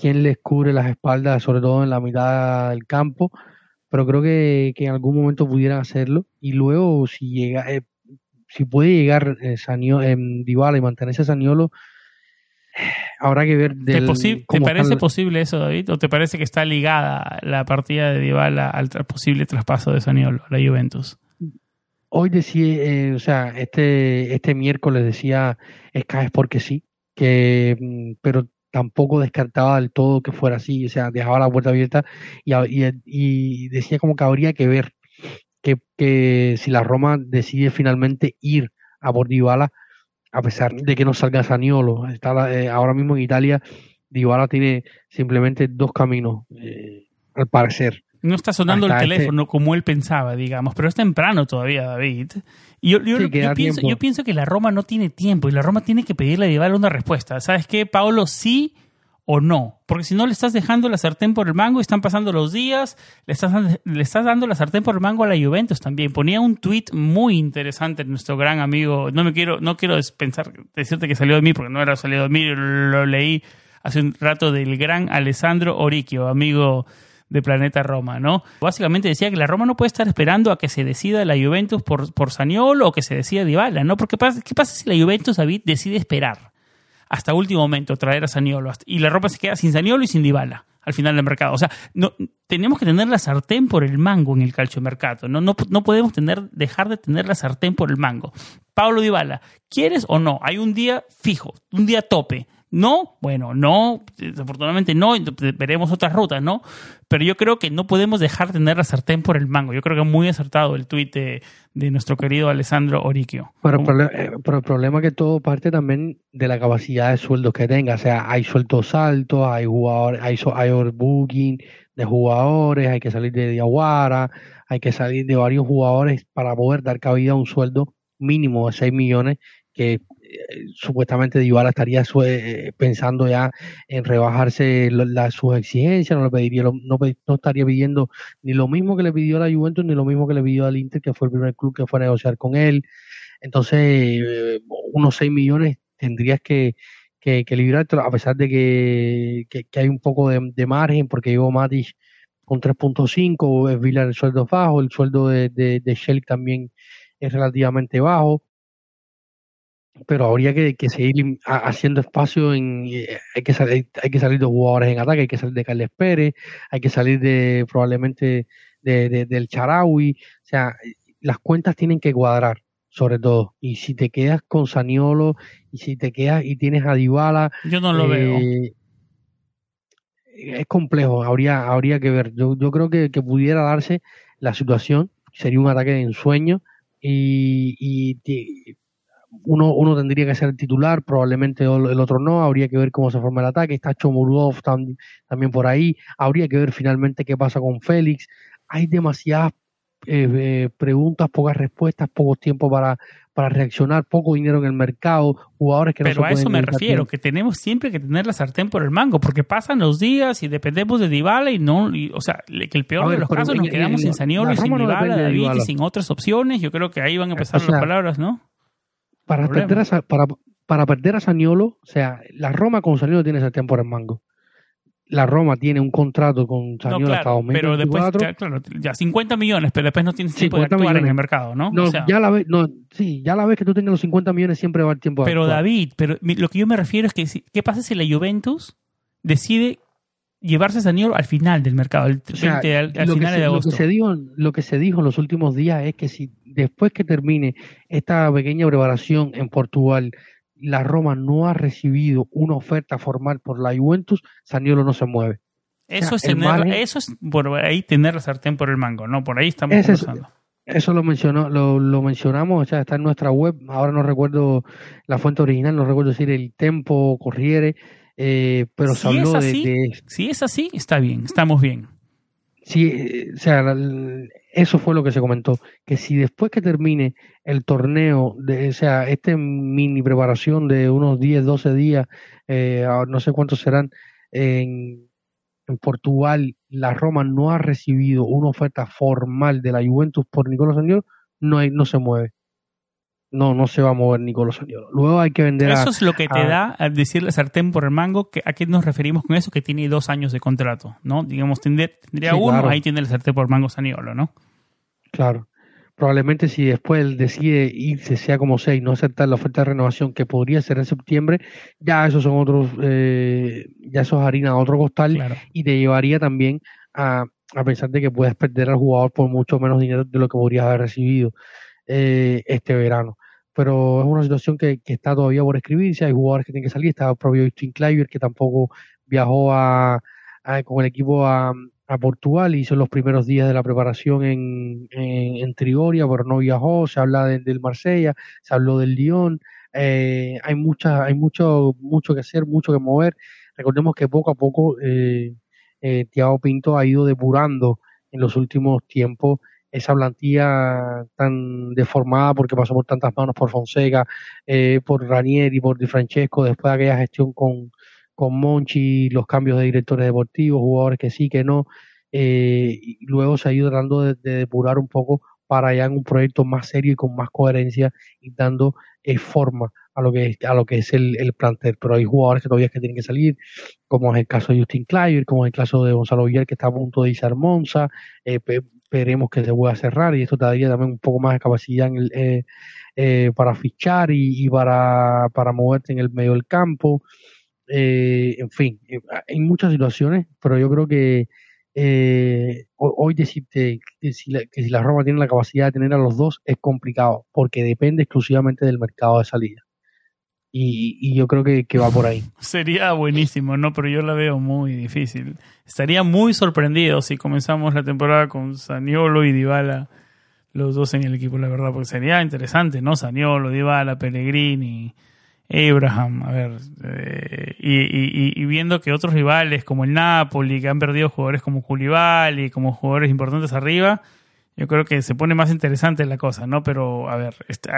quién les cubre las espaldas, sobre todo en la mitad del campo, pero creo que, en algún momento pudieran hacerlo y luego si llega eh, si puede llegar eh, en Dybala y mantenerse Saniolo habrá que ver del, ¿Te, parece posible eso David o te parece que está ligada la partida de Dybala al posible traspaso de Saniolo a la Juventus? Hoy decía, eh, o sea, este este miércoles decía es porque sí, que mm, pero tampoco descartaba del todo que fuera así, o sea, dejaba la puerta abierta y, y, decía como que habría que ver que, que, si la Roma decide finalmente ir a por a pesar de que no salga Saniolo, está eh, ahora mismo en Italia, Dybala tiene simplemente dos caminos, eh, al parecer. No está sonando el este teléfono como él pensaba, digamos, pero es temprano todavía, David. Y yo, pienso, que la Roma no tiene tiempo y la Roma tiene que pedirle a Dybala una respuesta. ¿Sabes qué, Paolo? Sí o no. Porque si no le estás dejando la sartén por el mango, están pasando los días, le estás, le estás dando la sartén por el mango a la Juventus también. Ponía un tweet muy interesante nuestro gran amigo. No me quiero, no quiero pensar, decirte que salió de mí, porque no era salido de mí, lo leí hace un rato del gran Alessandro Oriquio, amigo de Planeta Roma, ¿no? Básicamente decía que la Roma no puede estar esperando a que se decida la Juventus por, por Saniolo o que se decida Dybala, ¿no? Porque ¿qué pasa si la Juventus, David, decide esperar hasta último momento traer a Saniolo y la Roma se queda sin Saniolo y sin Dybala al final del mercado? O sea, no, tenemos que tener la sartén por el mango en el calciomercato, ¿no? No, no podemos tener, dejar de tener la sartén por el mango. Pablo Dybala, ¿quieres o no? Hay un día fijo, un día tope no, bueno, no, desafortunadamente no, veremos otras rutas, ¿no? Pero yo creo que no podemos dejar de tener la sartén por el mango. Yo creo que es muy acertado el tuit de, nuestro querido Alessandro Oriquio. Pero, eh, pero, el problema es que todo parte también de la capacidad de sueldos que tenga. O sea, hay sueldos altos, hay jugadores, hay, hay overbooking de jugadores, hay que salir de Diaguara, hay que salir de varios jugadores para poder dar cabida a un sueldo mínimo de 6 millones que supuestamente Dybala estaría eh, pensando ya en rebajarse sus exigencias, no le pediría, no, no, estaría pidiendo ni lo mismo que le pidió a la Juventus ni lo mismo que le pidió al Inter, que fue el primer club que fue a negociar con él. Entonces, eh, unos 6 millones tendrías que, que, que a pesar de que, hay un poco de, margen, porque llegó Matic con 3.5, es Villa el sueldo bajo, el sueldo de, de, de también es relativamente bajo pero habría que, seguir haciendo espacio en eh, hay que salir hay que salir de jugadores en ataque hay que salir de Carles Pérez hay que salir de probablemente de, del Charaui. O sea las cuentas tienen que cuadrar sobre todo. Y si te quedas con Saniolo y si te quedas y tienes a Dybala yo no lo veo. eh, es complejo habría habría que ver. Yo, yo creo que, que pudiera darse la situación sería un ataque de ensueño y, y, uno, uno tendría que ser el titular, probablemente el otro no, habría que ver cómo se forma el ataque, está Chomurov también por ahí, habría que ver finalmente qué pasa con Félix, hay demasiadas eh, eh, preguntas, pocas respuestas, poco tiempo para, para reaccionar, poco dinero en el mercado, jugadores que Pero no a eso me refiero, que tenemos siempre que tener la sartén por el mango, porque pasan los días y dependemos de Dybala y no, o sea, que el peor de los casos nos quedamos sin Saniolo y sin Dybala, David y sin otras opciones, yo creo que ahí van a empezar las palabras, ¿no? Para perder, a, para, para perder a Saniolo, o sea, la Roma con Saniolo tiene sartén por el mango. La Roma tiene un contrato con Saniolo no, hasta Pero después, ya, claro, ya 50 millones, pero después no tienes tiempo de actuar en el mercado, ¿no? No, ya la vez, no, sí, ya la vez que tú tengas los 50 millones siempre va el tiempo Pero David, pero lo que yo me refiero es que ¿qué pasa si la Juventus decide llevarse a Saniolo al final del mercado, al, final de agosto? Lo que, se dijo, lo que se dijo en los últimos días es que si después que termine esta pequeña preparación en Portugal la Roma no ha recibido una oferta formal por la Juventus, Saniolo no se mueve. Eso es tener, eso es por ahí tener la sartén por el mango, ¿no? Por ahí estamos conversando. Eso lo mencionó, lo, lo, mencionamos, o sea, está en nuestra web, ahora no recuerdo la fuente original, no recuerdo decir el Tempo Corriere, eh, pero se habló de, Si es así, está bien, estamos bien. Sí, eh, o sea, eso fue lo que se comentó, que si después que termine el torneo, de, o sea, esta mini preparación de unos 10, 12 días, eh, no sé cuántos serán, en, Portugal, la Roma no ha recibido una oferta formal de la Juventus por Nicolás Saniolo, no, hay, no se mueve. No, no se va a mover Nicolás Saniolo. Luego hay que vender Eso es lo que te da al decirle sartén por el mango, que, ¿a qué nos referimos con eso? Que tiene dos años de contrato, ¿no? Digamos, tendría, uno, ahí tiene el sartén por el mango Saniolo, ¿no? Claro. Probablemente si después él decide irse, sea como sea, y no aceptar la oferta de renovación que podría ser en septiembre, ya esos son otros, eh, ya eso es harina a otro costal y te llevaría también a, a pensar de que puedes perder al jugador por mucho menos dinero de lo que podrías haber recibido eh, este verano. Pero es una situación que, está todavía por escribirse, hay jugadores que tienen que salir, está el propio Justin Kleiber que tampoco viajó a, con el equipo a, a Portugal, hizo los primeros días de la preparación en, en, Trigoria, pero no viajó, se habla del Marsella, se habló del Lyon, eh, hay mucha, hay mucho, mucho que hacer, mucho que mover. Recordemos que poco a poco eh, eh, Thiago Pinto ha ido depurando en los últimos tiempos esa plantilla tan deformada porque pasó por tantas manos por Fonseca, eh, por Ranieri, por Di Francesco, después de aquella gestión con, con Monchi, los cambios de directores deportivos, jugadores que sí, que no. Eh, y luego se ha ido tratando de, depurar un poco para allá en un proyecto más serio y con más coherencia y dando eh, forma a lo que es, a lo que es el, el, plantel. Pero hay jugadores que todavía que tienen que salir, como es el caso de Justin Kleiber, como es el caso de Gonzalo Villar, que está a punto de irse a Monza. Eh, esperemos que se pueda cerrar y esto te daría también un poco más de capacidad en el, eh, eh, para fichar y, para, para moverte en el medio del campo. Eh, en fin, eh, hay muchas situaciones, pero yo creo que eh, hoy decirte que si, la, que si la Roma tiene la capacidad de tener a los dos es complicado, porque depende exclusivamente del mercado de salida. Y, y, yo creo que, va por ahí. Sería buenísimo, ¿no? Pero yo la veo muy difícil. Estaría muy sorprendido si comenzamos la temporada con Saniolo y Dybala, los dos en el equipo, la verdad, porque sería interesante, ¿no? Saniolo, Dybala, Pellegrini, Abraham, a ver, eh, y, y, viendo que otros rivales como el Napoli, que han perdido jugadores como y como jugadores importantes arriba, yo creo que se pone más interesante la cosa, ¿no? Pero, a ver, este,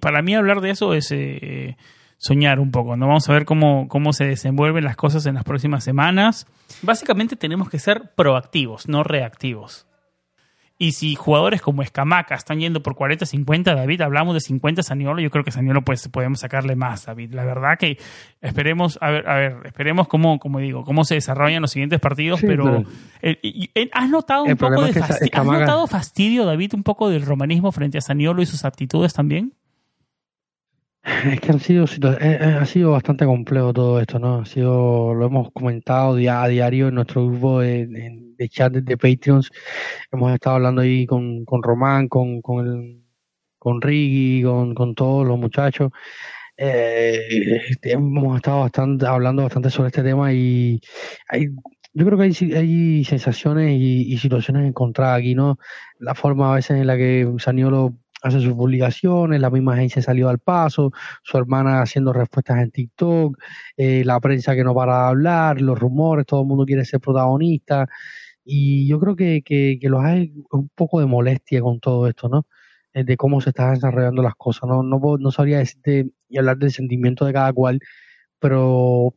para mí hablar de eso es eh, soñar un poco, ¿no? Vamos a ver cómo, cómo se desenvuelven las cosas en las próximas semanas. Básicamente tenemos que ser proactivos, no reactivos. Y si jugadores como Escamaca están yendo por 40, 50, David, hablamos de 50 Saniolo, yo creo que Saniolo pues podemos sacarle más, David. La verdad que esperemos, a ver, a ver, esperemos cómo, como digo, cómo se desarrollan los siguientes partidos, pero, eh, ¿has notado un poco de fastidio, ¿has notado fastidio, David, un poco del romanismo frente a Saniolo y sus aptitudes también? Es que han sido, eh, eh, ha sido bastante complejo todo esto, ¿no? Ha sido, lo hemos comentado a diario en nuestro grupo de, de, chat de Patreons. Hemos estado hablando ahí con, con Román, con, con, con Ricky, con, con todos los muchachos. Eh, hemos estado bastante hablando bastante sobre este tema y hay, yo creo que hay, hay sensaciones y, y, situaciones encontradas aquí, ¿no? La forma a veces en la que Saniolo hace sus publicaciones, la misma agencia salió al paso, su hermana haciendo respuestas en TikTok, eh, la prensa que no para de hablar, los rumores, todo el mundo quiere ser protagonista. Y yo creo que, que, los hay un poco de molestia con todo esto, ¿no? Eh, de cómo se están desarrollando las cosas. No, no, no sabría decirte y hablar del sentimiento de cada cual, pero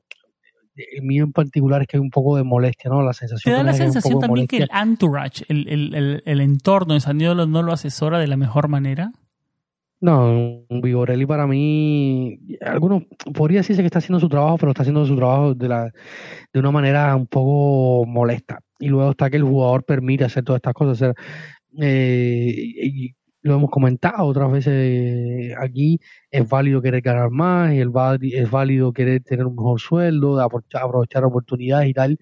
el mío en particular es que hay un poco de molestia, ¿no? La sensación. ¿Te da la sensación también que el entourage, el, el, el, entorno de San Diego no lo asesora de la mejor manera? No, Vigorelli para mí, algunos podría decirse que está haciendo su trabajo, pero está haciendo su trabajo de, la, de una manera un poco molesta. Y luego está que el jugador permite hacer todas estas cosas. Hacer, eh, lo hemos comentado otras veces aquí, es válido querer ganar más, es válido querer tener un mejor sueldo, aprovechar oportunidades y tal,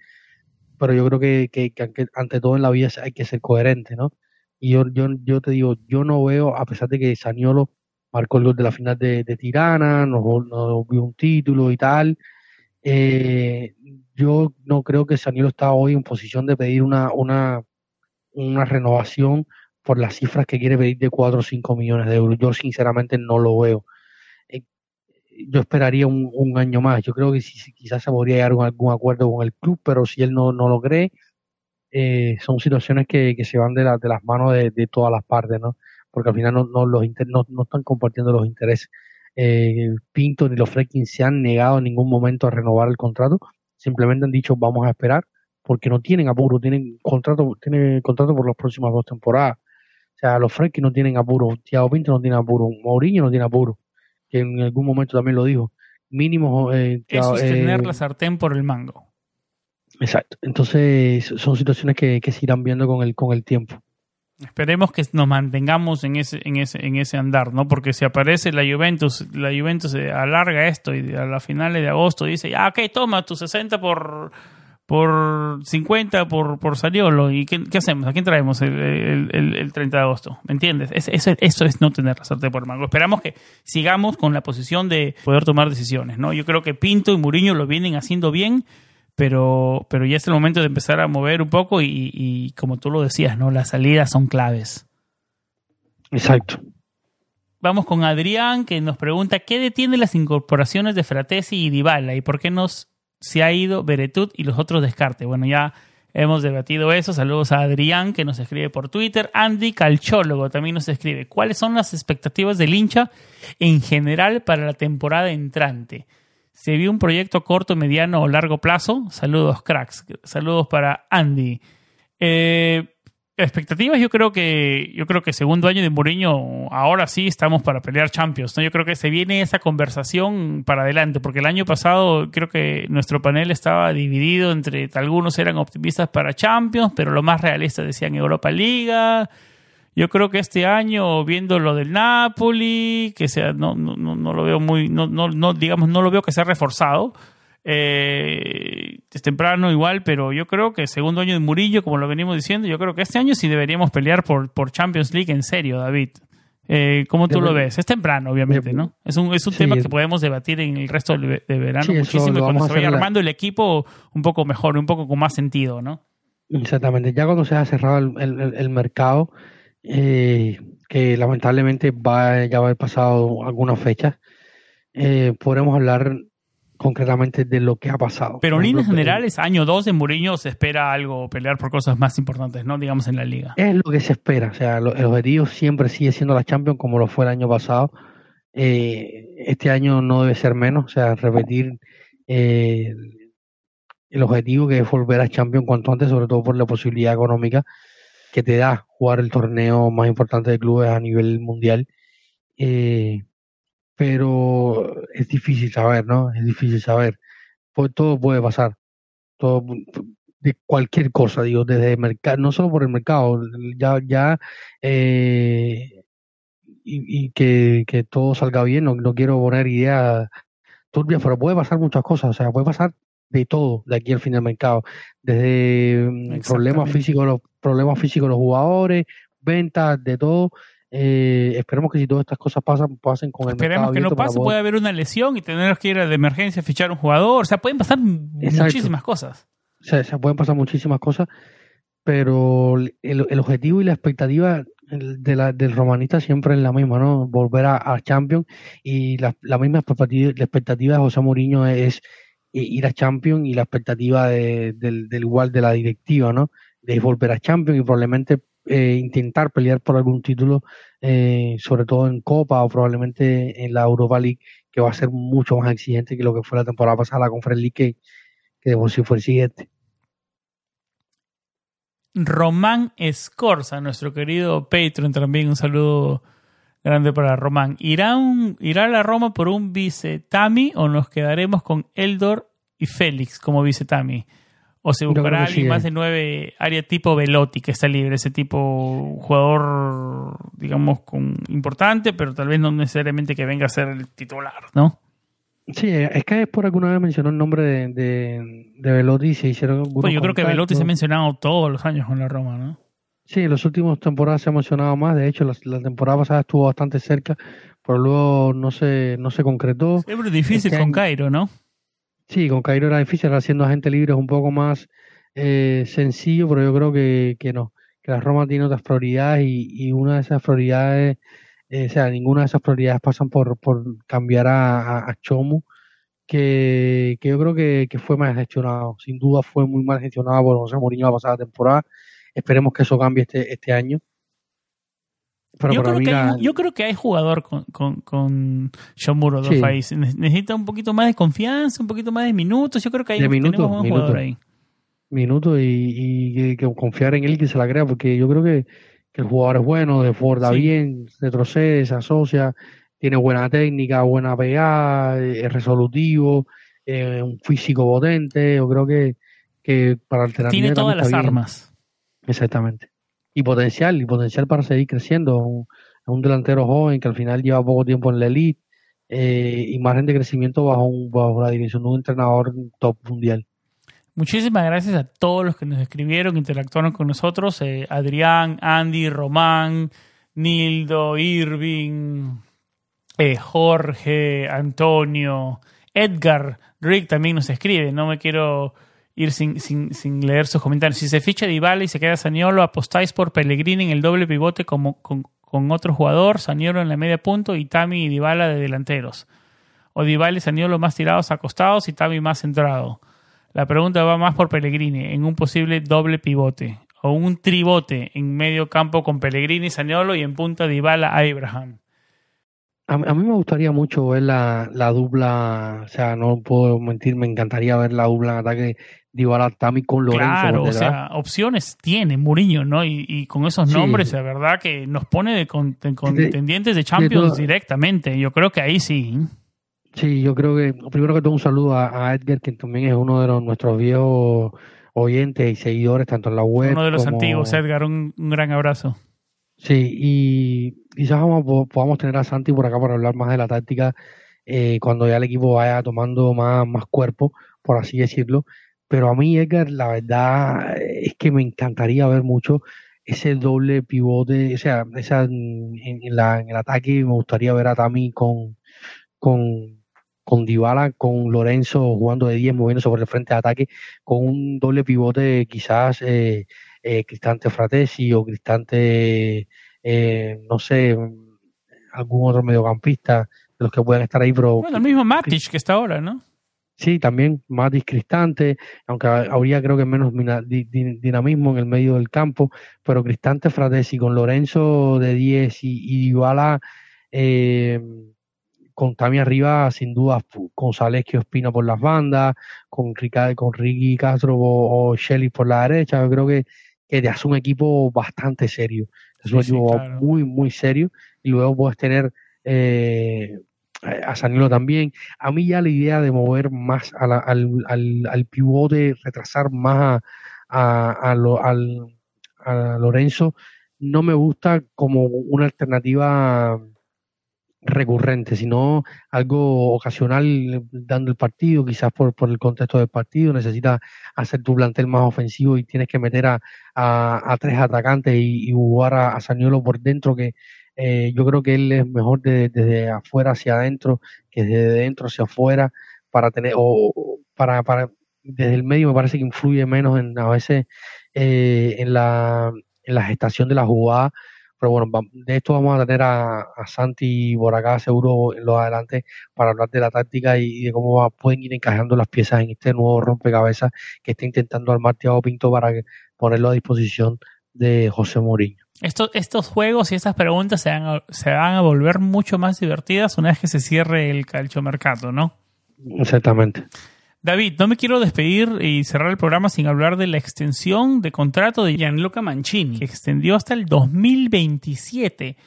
pero yo creo que, que, ante todo en la vida hay que ser coherente, ¿no? Y yo, yo, yo te digo, yo no veo, a pesar de que Saniolo marcó el gol de la final de, Tirana, nos, nos vio un título y tal, eh, yo no creo que Saniolo está hoy en posición de pedir una, una, una renovación por las cifras que quiere pedir de 4 o 5 millones de euros. Yo sinceramente no lo veo. Eh, yo esperaría un, año más. Yo creo que si, quizás se podría llegar a algún acuerdo con el club, pero si él no, no lo cree, eh, son situaciones que, se van de, de las manos de, todas las partes, ¿no? Porque al final no, no los no, no, están compartiendo los intereses. Eh, Pinto ni los Freaking se han negado en ningún momento a renovar el contrato. Simplemente han dicho vamos a esperar porque no tienen apuro, tienen contrato, tienen contrato por las próximas dos temporadas. O sea, los Fresky no tienen apuro, Thiago Pinto no tiene apuro, Mourinho no tiene apuro, que en algún momento también lo dijo. Mínimo. Eh, Eso es tener eh, la sartén por el mango. Exacto. Entonces, son situaciones que, se irán viendo con el, con el tiempo. Esperemos que nos mantengamos en ese, en ese, en ese andar, ¿no? Porque si aparece la Juventus, la Juventus alarga esto y a las finales de agosto dice, ah, ok, toma tu 60 por por 50 por, por Saliolo. ¿Y qué, hacemos? ¿A quién traemos el, el, 30 de agosto? ¿Me entiendes? eso, es no tener la suerte por mango. Esperamos que sigamos con la posición de poder tomar decisiones. ¿no? Yo creo que Pinto y Muriño lo vienen haciendo bien, pero, pero ya es el momento de empezar a mover un poco y, y como tú lo decías, ¿no? las salidas son claves. Exacto. Vamos con Adrián, que nos pregunta qué detiene las incorporaciones de Fratesi y Dybala y por qué nos se ha ido Beretut y los otros descarte. Bueno, ya hemos debatido eso. Saludos a Adrián que nos escribe por Twitter. Andy Calchólogo también nos escribe. ¿Cuáles son las expectativas del hincha en general para la temporada entrante? ¿Se vio un proyecto corto, mediano o largo plazo? Saludos, cracks. Saludos para Andy. Eh, expectativas, yo creo que yo creo que segundo año de Mourinho, ahora sí estamos para pelear Champions. ¿no? Yo creo que se viene esa conversación para adelante, porque el año pasado creo que nuestro panel estaba dividido entre algunos eran optimistas para Champions, pero los más realistas decían Europa Liga. Yo creo que este año, viendo lo del Napoli, que sea, no, no, no lo veo muy, no, no, no, digamos, no lo veo que sea reforzado eh, es temprano igual, pero yo creo que segundo año de Murillo, como lo venimos diciendo, yo creo que este año sí deberíamos pelear por, por Champions League en serio, David. Eh, ¿Cómo tú lo ves? Es temprano, obviamente, ¿no? Es un, es un tema que podemos debatir en el resto de verano muchísimo cuando se vaya armando el equipo un poco mejor, un poco con más sentido, ¿no? Exactamente. Ya cuando se ha cerrado el, el, mercado, eh, que lamentablemente va, ya va a haber pasado algunas fechas, eh, podremos hablar concretamente de lo que ha pasado. Pero en líneas generales, año 2 de Mourinho se espera algo, pelear por cosas más importantes, ¿no? Digamos en la liga. Es lo que se espera, o sea, el objetivo siempre sigue siendo la Champions como lo fue el año pasado. Eh, este año no debe ser menos, o sea, repetir eh, el objetivo que es volver a Champions cuanto antes, sobre todo por la posibilidad económica que te da jugar el torneo más importante de clubes a nivel mundial. Eh, pero es difícil saber, ¿no? Es difícil saber. Pues todo puede pasar. Todo de cualquier cosa, digo, desde el mercado, no solo por el mercado, ya, ya eh, y, que, que, todo salga bien. No, no quiero poner ideas turbias, pero puede pasar muchas cosas. O sea, puede pasar de todo de aquí al fin del mercado. Desde mm, problemas físicos, los problemas físicos de los jugadores, ventas, de todo. Eh, esperemos que si todas estas cosas pasan, pasen con el Esperemos que no pase, puede haber una lesión y tener que ir de emergencia a fichar un jugador. O sea, pueden pasar muchísimas cosas. O sea, se pueden pasar muchísimas cosas, pero el, el objetivo y la expectativa de la, del romanista siempre es la misma, ¿no? Volver a, a Champions y la, la misma expectativa, la expectativa de José Mourinho es, ir a Champions y la expectativa de, del, del, igual de la directiva, ¿no? De volver a Champions y probablemente eh, intentar pelear por algún título, eh, sobre todo en Copa o probablemente en la Europa League, que va a ser mucho más exigente que lo que fue la temporada pasada, la Conference League, que, que de por sí fue el siguiente. Román Escorza, nuestro querido Patreon, también un saludo grande para Román. ¿Irá, ¿Irá a la Roma por un vice Tami o nos quedaremos con Eldor y Félix como vice Tami? ¿O se buscará alguien más de nueve área tipo Velotti que está libre? Ese tipo jugador, digamos, con, importante, pero tal vez no necesariamente que venga a ser el titular, ¿no? Sí, es que por alguna vez mencionó el nombre de, de, Velotti y se hicieron pues yo creo que Velotti se ha mencionado todos los años con la Roma, ¿no? Sí, en las últimas temporadas se ha mencionado más. De hecho, la, temporada pasada estuvo bastante cerca, pero luego no se, no se concretó. Siempre difícil este con Cairo, ¿no? Sí, con Cairo era difícil, ahora siendo agente libre es un poco más eh, sencillo, pero yo creo que, que no, que la Roma tiene otras prioridades y, y una de esas prioridades eh, o sea, ninguna de esas prioridades pasan por, por cambiar a, a, Chomu, que, que, yo creo que, que, fue mal gestionado. Sin duda fue muy mal gestionado por José Mourinho la pasada temporada. Esperemos que eso cambie este, este año. Yo, creo que hay, yo creo que hay jugador con, con, con Shomuro sí. Necesita un poquito más de confianza, un poquito más de minutos. Yo creo que hay de un, minutos, tenemos un minutos, jugador ahí. Minutos y, y, que confiar en él que se la crea, porque yo creo que que el jugador es bueno, desborda sí. bien, retrocede, se asocia, tiene buena técnica, buena pegada, es resolutivo, eh, un físico potente. Yo creo que, que para alternar tiene todas las bien. armas. Exactamente. Y potencial, y potencial para seguir creciendo. Un, un delantero joven que al final lleva poco tiempo en la elite eh, y margen de crecimiento bajo, bajo la dirección de un entrenador top mundial. Muchísimas gracias a todos los que nos escribieron, interactuaron con nosotros. Eh, Adrián, Andy, Román, Nildo, Irving, eh, Jorge, Antonio, Edgar, Rick también nos escribe. No me quiero ir sin, sin, sin leer sus comentarios. Si se ficha Dybala y se queda Saniolo, apostáis por Pellegrini en el doble pivote como, con, otro jugador, Saniolo en la media punto y Tami y Dybala de delanteros. O Dybala y Saniolo más tirados acostados y Tami más centrado. La pregunta va más por Pellegrini, en un posible doble pivote o un tribote en medio campo con Pellegrini, Saniolo y en punta Dybala a Abraham. A, a, mí me gustaría mucho ver la, la, dupla, o sea, no puedo mentir, me encantaría ver la dupla en ataque Dybala con Lorenzo. Claro, o sea, opciones tiene Mourinho, ¿no? Y, y con esos sí. nombres, la verdad que nos pone de contendientes de, de Champions de directamente. Yo creo que ahí sí. Sí, yo creo que primero que todo un saludo a, a, Edgar, que también es uno de los, nuestros viejos oyentes y seguidores, tanto en la web. Uno de los como... antiguos, Edgar, un, un, gran abrazo. Sí, y quizás vamos, podamos tener a Santi por acá para hablar más de la táctica eh, cuando ya el equipo vaya tomando más, más cuerpo, por así decirlo. Pero a mí, Edgar, la verdad es que me encantaría ver mucho ese doble pivote, o sea, esa, en, en, la, en el ataque me gustaría ver a Tami con, con con Dybala, con Lorenzo jugando de 10, moviendo sobre el frente de ataque, con un doble pivote quizás eh, eh, Cristante Fratesi o Cristante, eh, no sé, algún otro mediocampista de los que puedan estar ahí. Pero, bueno, el mismo Matic que está ahora, ¿no? Sí, también Matic Cristante, aunque habría creo que menos dinamismo en el medio del campo, pero Cristante Fratesi con Lorenzo de 10 y, y Dybala... Eh, con Tami arriba, sin duda, con Salesquio Espina por las bandas, con, con Ricky Castro o, o Shelly por la derecha. Yo creo que, que es un equipo bastante serio. Es un sí, equipo sí, claro. muy, muy serio. Y luego puedes tener eh, a Sanilo también. A mí ya la idea de mover más al, al, al, pivote, retrasar más a, a, lo, al, a Lorenzo, no me gusta como una alternativa recurrente, sino algo ocasional dando el partido, quizás por, por el contexto del partido, necesitas hacer tu plantel más ofensivo y tienes que meter a, tres atacantes y, jugar a, a, Saniolo por dentro, que eh, yo creo que él es mejor desde afuera hacia adentro que desde dentro hacia afuera para tener, o para, para desde el medio me parece que influye menos en a veces eh, en, la, gestación de la jugada pero bueno, de esto vamos a tener a, Santi por acá seguro en los adelante para hablar de la táctica y, de cómo pueden ir encajando las piezas en este nuevo rompecabezas que está intentando armar Thiago Pinto para ponerlo a disposición de José Mourinho. Estos, estos juegos y estas preguntas se van, a, se van a volver mucho más divertidas una vez que se cierre el calchomercato, ¿no? Exactamente. David, no me quiero despedir y cerrar el programa sin hablar de la extensión de contrato de Gianluca Mancini, que extendió hasta el 2027.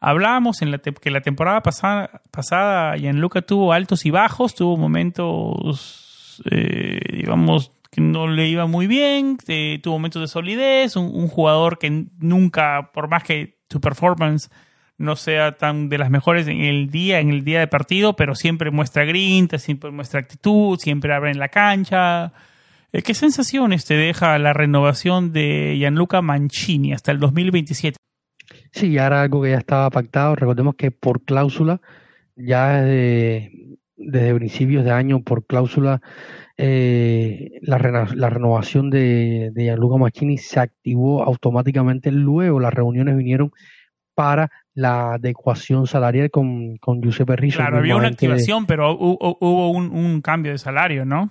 Hablábamos en la que la temporada pasada, pasada Gianluca tuvo altos y bajos, tuvo momentos, eh, digamos, que no le iba muy bien, eh, tuvo momentos de solidez, un, jugador que nunca, por más que su performance no sea tan de las mejores en el día, en el día de partido, pero siempre muestra grinta, siempre muestra actitud, siempre abre en la cancha. Eh, ¿Qué sensaciones te deja la renovación de Gianluca Mancini hasta el 2027? Sí, ahora algo que ya estaba pactado. Recordemos que por cláusula, ya desde, desde principios de año, por cláusula, eh, la, la, renovación de, de Gianluca Mancini se activó automáticamente. Luego las reuniones vinieron para la adecuación salarial con, con Giuseppe Rizzo. Claro, había una activación, pero hubo, un, cambio de salario, ¿no?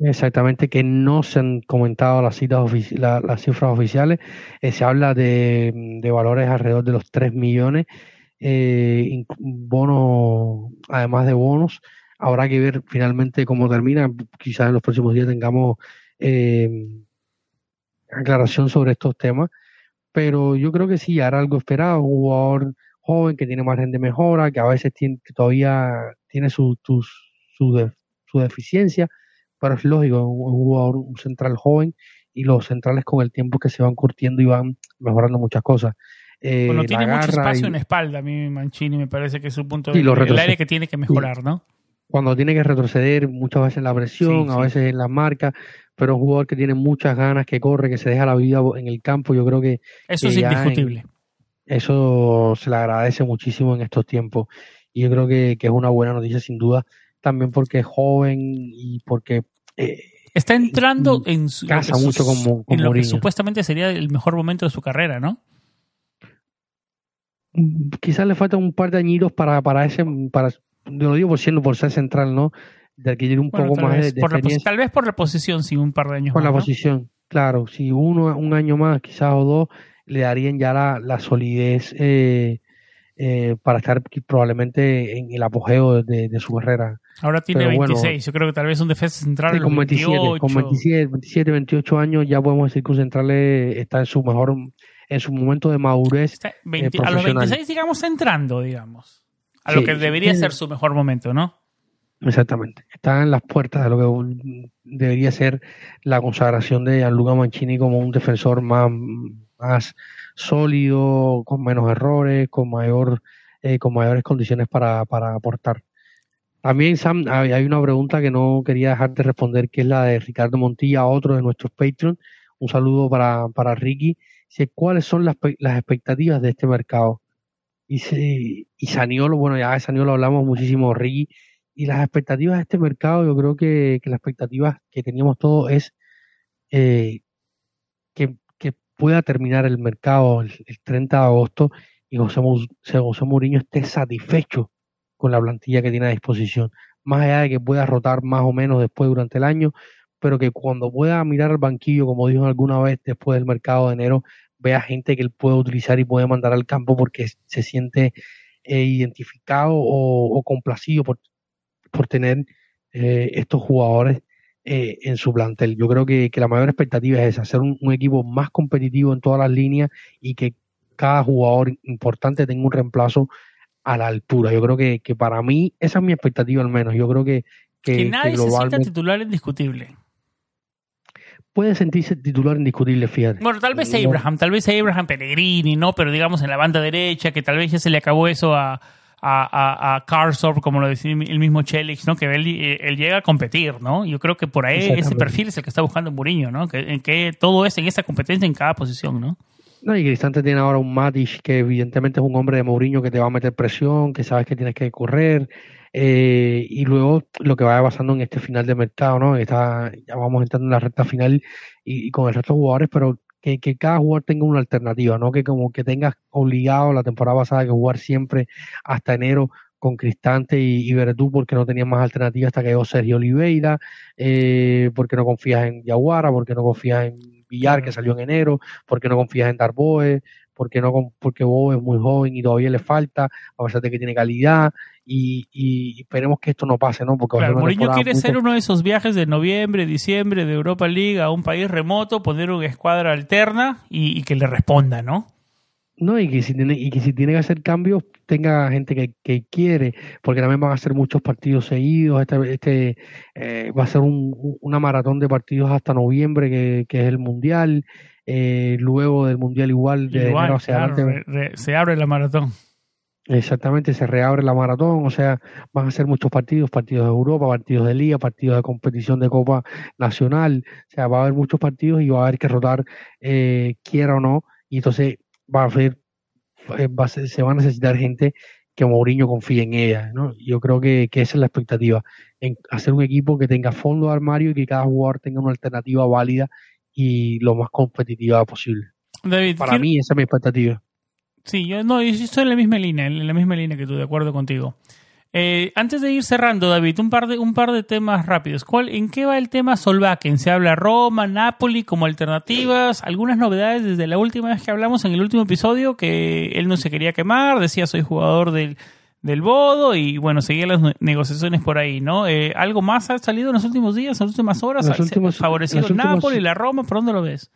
Exactamente, que no se han comentado las, citas las cifras oficiales. Eh, se habla de, valores alrededor de los 3 millones, eh, bonos, además de bonos. Habrá que ver finalmente cómo termina. Quizás en los próximos días tengamos eh, aclaración sobre estos temas pero yo creo que sí, hará algo esperado, un jugador joven que tiene margen de mejora, que a veces tiene, todavía tiene su, su, su, deficiencia, pero es lógico, un, jugador, un central joven y los centrales con el tiempo que se van curtiendo y van mejorando muchas cosas. Eh, bueno, tiene mucho espacio en espalda, a mí Mancini me parece que es un punto de el área que tiene que mejorar, ¿no? Cuando tiene que retroceder, muchas veces en la presión, a veces en la marca, pero un jugador que tiene muchas ganas, que corre, que se deja la vida en el campo, yo creo que... Eso es indiscutible. eso se le agradece muchísimo en estos tiempos y yo creo que, es una buena noticia sin duda, también porque es joven y porque... Eh, Está entrando en su, casa mucho como, en lo que supuestamente sería el mejor momento de su carrera, ¿no? Mm, quizás le falta un par de añitos para, para ese, para, lo digo por siendo por ser central, ¿no? de adquirir un poco más de, experiencia. tal vez por la posición, sí, un par de años por la posición, claro. Si uno, un año más, quizás o dos, le darían ya la, la solidez eh, eh, para estar probablemente en el apogeo de, su carrera. Ahora tiene 26, yo creo que tal vez un defensa central con 27, con 27, 27, 28 años ya podemos decir que un central está en su mejor, en su momento de madurez. Eh, a los 26, digamos, entrando, digamos. A lo que debería ser su mejor momento, ¿no? Exactamente. Está en las puertas de lo que debería ser la consagración de Gianluca Mancini como un defensor más, más sólido, con menos errores, con mayor eh, con mayores condiciones para, para aportar. También, Sam, hay una pregunta que no quería dejar de responder, que es la de Ricardo Montilla, otro de nuestros Patreon. Un saludo para, para Ricky. Dice, ¿cuáles son las, las expectativas de este mercado? Y, y Saniolo, bueno, ya de Saniolo hablamos muchísimo, Ricky y las expectativas de este mercado, yo creo que, que las expectativas que teníamos todos es eh, que, pueda terminar el mercado el, 30 de agosto y José, José Mourinho esté satisfecho con la plantilla que tiene a disposición. Más allá de que pueda rotar más o menos después durante el año, pero que cuando pueda mirar al banquillo, como dijo alguna vez después del mercado de enero, vea gente que él puede utilizar y puede mandar al campo porque se siente eh, identificado o, o complacido por, por tener eh, estos jugadores eh, en su plantel. Yo creo que, la mayor expectativa es hacer un, equipo más competitivo en todas las líneas y que cada jugador importante tenga un reemplazo a la altura. Yo creo que, para mí esa es mi expectativa al menos. Yo creo que... Que, nadie se sienta titular indiscutible. Puede sentirse titular indiscutible, fíjate. Bueno, tal vez Abraham, tal vez Abraham Pellegrini, ¿no? Pero digamos en la banda derecha, que tal vez ya se le acabó eso a, a, a, Karsor, como lo decía el mismo Chelix, ¿no? Que él, llega a competir, ¿no? Yo creo que por ahí ese perfil es el que está buscando Mourinho, ¿no? Que, en que todo es en esa competencia en cada posición, ¿no? No, y Cristante tiene ahora un Matic que evidentemente es un hombre de Mourinho que te va a meter presión, que sabes que tienes que correr, eh, y luego lo que vaya pasando en este final de mercado, ¿no? Está, ya vamos entrando en la recta final y, y con el resto de jugadores, pero que, que, cada jugador tenga una alternativa, no que como que tengas obligado la temporada pasada que jugar siempre hasta enero con Cristante y, y porque no tenías más alternativas hasta que llegó Sergio Oliveira, eh, porque no confías en Yaguara, porque no confías en Villar que salió en enero, porque no confías en Darboe, porque no porque es muy joven y todavía le falta, a pesar de que tiene calidad, y, esperemos que esto no pase, ¿no? Porque claro, Mourinho quiere ser uno de esos viajes de noviembre, diciembre de Europa League a un país remoto, poner una escuadra alterna y, que le responda, ¿no? No, y que si tiene, y que si tiene que hacer cambios, tenga gente que, quiere, porque también van a ser muchos partidos seguidos. Este, este eh, va a ser una maratón de partidos hasta noviembre, que, que es el Mundial. Eh, luego del Mundial igual, de enero hacia se abre la maratón. Exactamente, se reabre la maratón, o sea, van a ser muchos partidos, partidos de Europa, partidos de Liga, partidos de competición de Copa Nacional, o sea, va a haber muchos partidos y va a haber que rotar, eh, quiera o no, y entonces va a haber, eh, va se va a necesitar gente que Mourinho confíe en ella, ¿no? Yo creo que, esa es la expectativa, en hacer un equipo que tenga fondo de armario y que cada jugador tenga una alternativa válida y lo más competitiva posible. David, Para mí esa es mi expectativa. Sí, yo no, yo estoy en la misma línea, en la misma línea que tú, de acuerdo contigo. Eh, antes de ir cerrando, David, un par de, un par de temas rápidos. ¿Cuál, ¿En qué va el tema Solbakken? ¿Se habla Roma, Napoli como alternativas? ¿Algunas novedades desde la última vez que hablamos en el último episodio? Que él no se quería quemar, decía soy jugador del, del Bodo y bueno, seguía las negociaciones por ahí, ¿no? Eh, ¿Algo más ha salido en los últimos días, en las últimas horas? ¿Ha favorecido Napoli, la Roma? ¿Por dónde lo ves?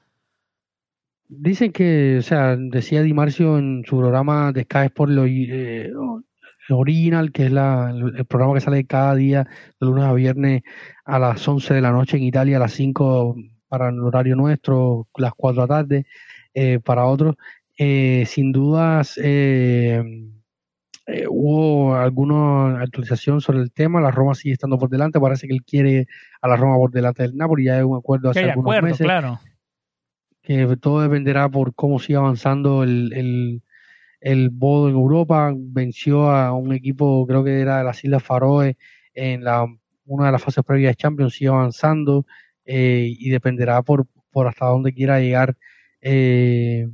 Dicen que, o sea, decía Di Marcio en su programa de Sky Sport lo, eh, Original, que es la, el programa que sale cada día, de lunes a viernes a las 11 de la noche en Italia, a las 5 para el horario nuestro, las 4 de la tarde eh, para otros. Eh, sin dudas, eh, eh, hubo alguna actualización sobre el tema. La Roma sigue estando por delante. Parece que él quiere a la Roma por delante del Napoli. Ya hay un acuerdo hace algunos acuerdo, meses. Claro que todo dependerá por cómo siga avanzando el, el, el Bodo en Europa. Venció a un equipo, creo que era de las Islas Faroe, en la, una de las fases previas de Champions, sigue avanzando eh, y dependerá por, por hasta dónde quiera llegar, eh,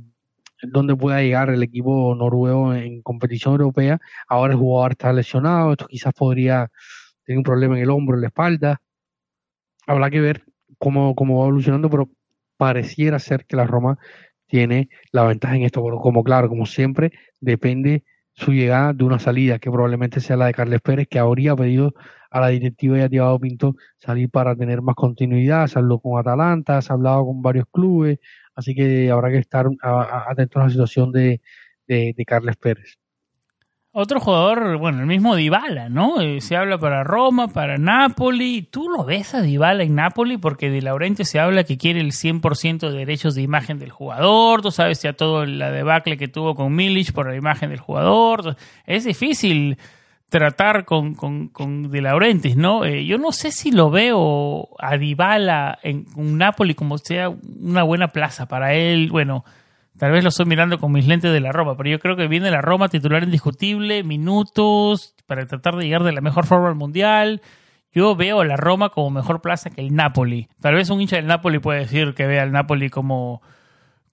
dónde pueda llegar el equipo noruego en competición europea. Ahora el jugador está lesionado, esto quizás podría tener un problema en el hombro, en la espalda. Habrá que ver cómo, cómo va evolucionando, pero pareciera ser que la Roma tiene la ventaja en esto, pero como claro, como siempre, depende su llegada de una salida, que probablemente sea la de Carles Pérez, que habría pedido a la directiva y a Tiago Pinto salir para tener más continuidad, se habló con Atalanta, se ha hablado con varios clubes, así que habrá que estar atento a la situación de, de, de Carles Pérez. Otro jugador, bueno, el mismo Dybala, ¿no? Eh, se habla para Roma, para Napoli. ¿Tú lo ves a Dybala en Napoli? Porque de Laurente se habla que quiere el 100% de derechos de imagen del jugador. Tú sabes ya todo la debacle que tuvo con Milic por la imagen del jugador. Es difícil tratar con, con, con De Laurentiis, ¿no? Eh, yo no sé si lo veo a Dybala en un Napoli como sea una buena plaza para él. Bueno, Tal vez lo estoy mirando con mis lentes de la Roma, pero yo creo que viene la Roma titular indiscutible, minutos para tratar de llegar de la mejor forma al Mundial. Yo veo a la Roma como mejor plaza que el Napoli. Tal vez un hincha del Napoli puede decir que ve al Napoli como,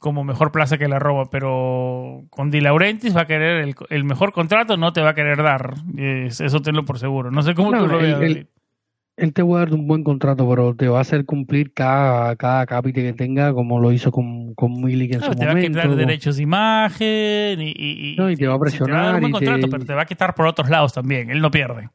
como mejor plaza que la Roma, pero con Di Laurentiis va a querer el, mejor contrato, no te va a querer dar. eso tenlo por seguro. No sé cómo tú lo ves él te va a dar un buen contrato, pero te va a hacer cumplir cada, cada cápite que tenga, como lo hizo con, con Milik en su te momento. Te va a quitar derechos de imagen y, y, no, y te va a presionar. te va a dar un buen contrato, pero te va a quitar por otros lados también. Él no pierde.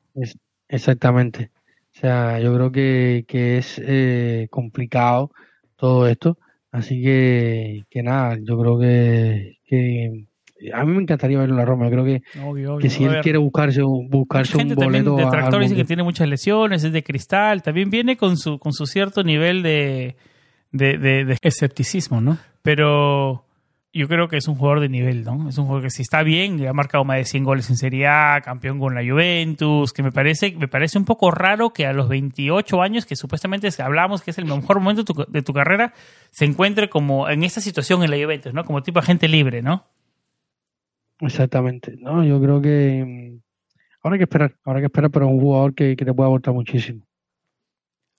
exactamente. O sea, yo creo que, que es eh, complicado todo esto. Así que, que nada, yo creo que, que a mí me encantaría verlo en la Roma. Creo que, que si él quiere buscarse, buscarse un boleto. Detractores dice que tiene muchas lesiones, es de cristal. También viene con su, con su cierto nivel de, de, de- de escepticismo, ¿no? Pero yo creo que es un jugador de nivel, ¿no? Es un jugador que si está bien, ha marcado más de 100 goles en Serie A, campeón con la Juventus, que me parece, me parece un poco raro que a los 28 años, que supuestamente es- hablamos que es el mejor momento de tu, de tu carrera, se encuentre como en esta situación en la Juventus, ¿no? Como tipo agente libre, ¿no? Exactamente. No, yo creo que mm, ahora hay que esperar, ahora hay que esperar, pero es un jugador que, que te puede aportar muchísimo.